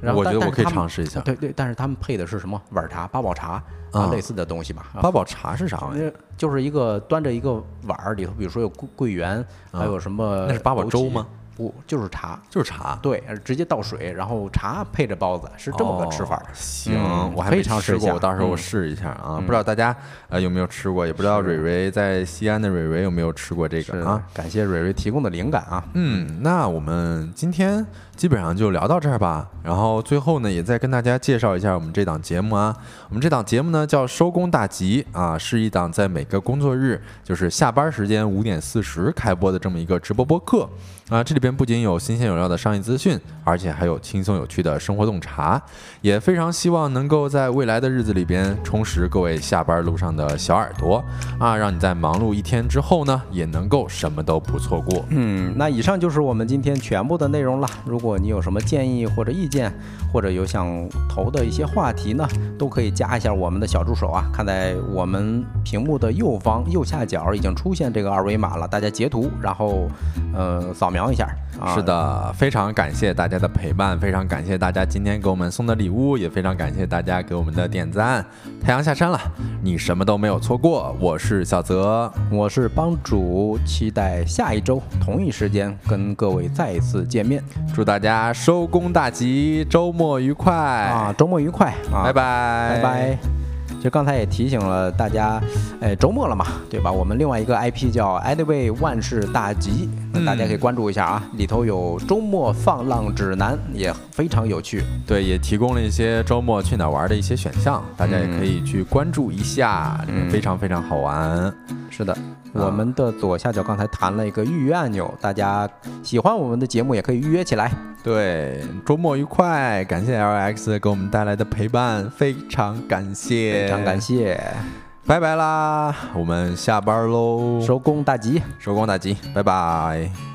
然后我觉得我可以尝试一下。对对，但是他们配的是什么碗茶、八宝茶啊啊，类似的东西吧，啊八宝茶是啥玩意儿？呃就是一个端着一个碗儿里头，比如说有桂桂圆，还有什么？那是八宝粥吗？不，就是茶。就是茶。对，直接倒水，然后茶配着包子，是这么个吃法哦。行，嗯我还没尝试吃过，我到时候我嗯试一下啊。不知道大家呃有没有吃过，也不知道蕊蕊在西安的蕊蕊有没有吃过这个啊？感谢蕊蕊提供的灵感啊。嗯，那我们今天基本上就聊到这儿吧。然后最后呢，也再跟大家介绍一下我们这档节目啊。我们这档节目呢叫《收工大吉》啊，是一档在每个工作日，就是下班时间五点四十开播的这么一个直播播客啊。这里边不仅有新鲜有料的商业资讯，而且还有轻松有趣的生活洞察。也非常希望能够在未来的日子里边充实各位下班路上的小耳朵啊，让你在忙碌一天之后呢，也能够什么都不错过。嗯，那以上就是我们今天全部的内容了。如果你有什么建议或者意见，或者有想投的一些话题呢，都可以加一下我们的小助手啊。看在我们屏幕的右方右下角已经出现这个二维码了，大家截图，然后呃扫描一下，啊是，的，非常感谢大家的陪伴，非常感谢大家今天给我们送的礼物，也非常感谢大家给我们的点赞。太阳下山了，你什么都没有错过。我是小泽，我是帮主，期待下一周同一时间跟各位再次见面祝大家收工大吉，周末愉快啊！周末愉快啊！拜拜，拜拜。其实刚才也提醒了大家，哎，周末了嘛，对吧？我们另外一个 IP 叫 Anyway 万事大吉，那大家可以关注一下啊，里头有周末放浪指南，也非常有趣。对，也提供了一些周末去哪儿玩的一些选项，大家也可以去关注一下，嗯非常非常好玩。是的，我们的左下角刚才弹了一个预约按钮，大家喜欢我们的节目也可以预约起来。对，周末愉快，感谢 LX 给我们带来的陪伴，非常感谢，非常感，谢，拜拜啦，我们下班喽，收工大吉。收工大吉，拜拜。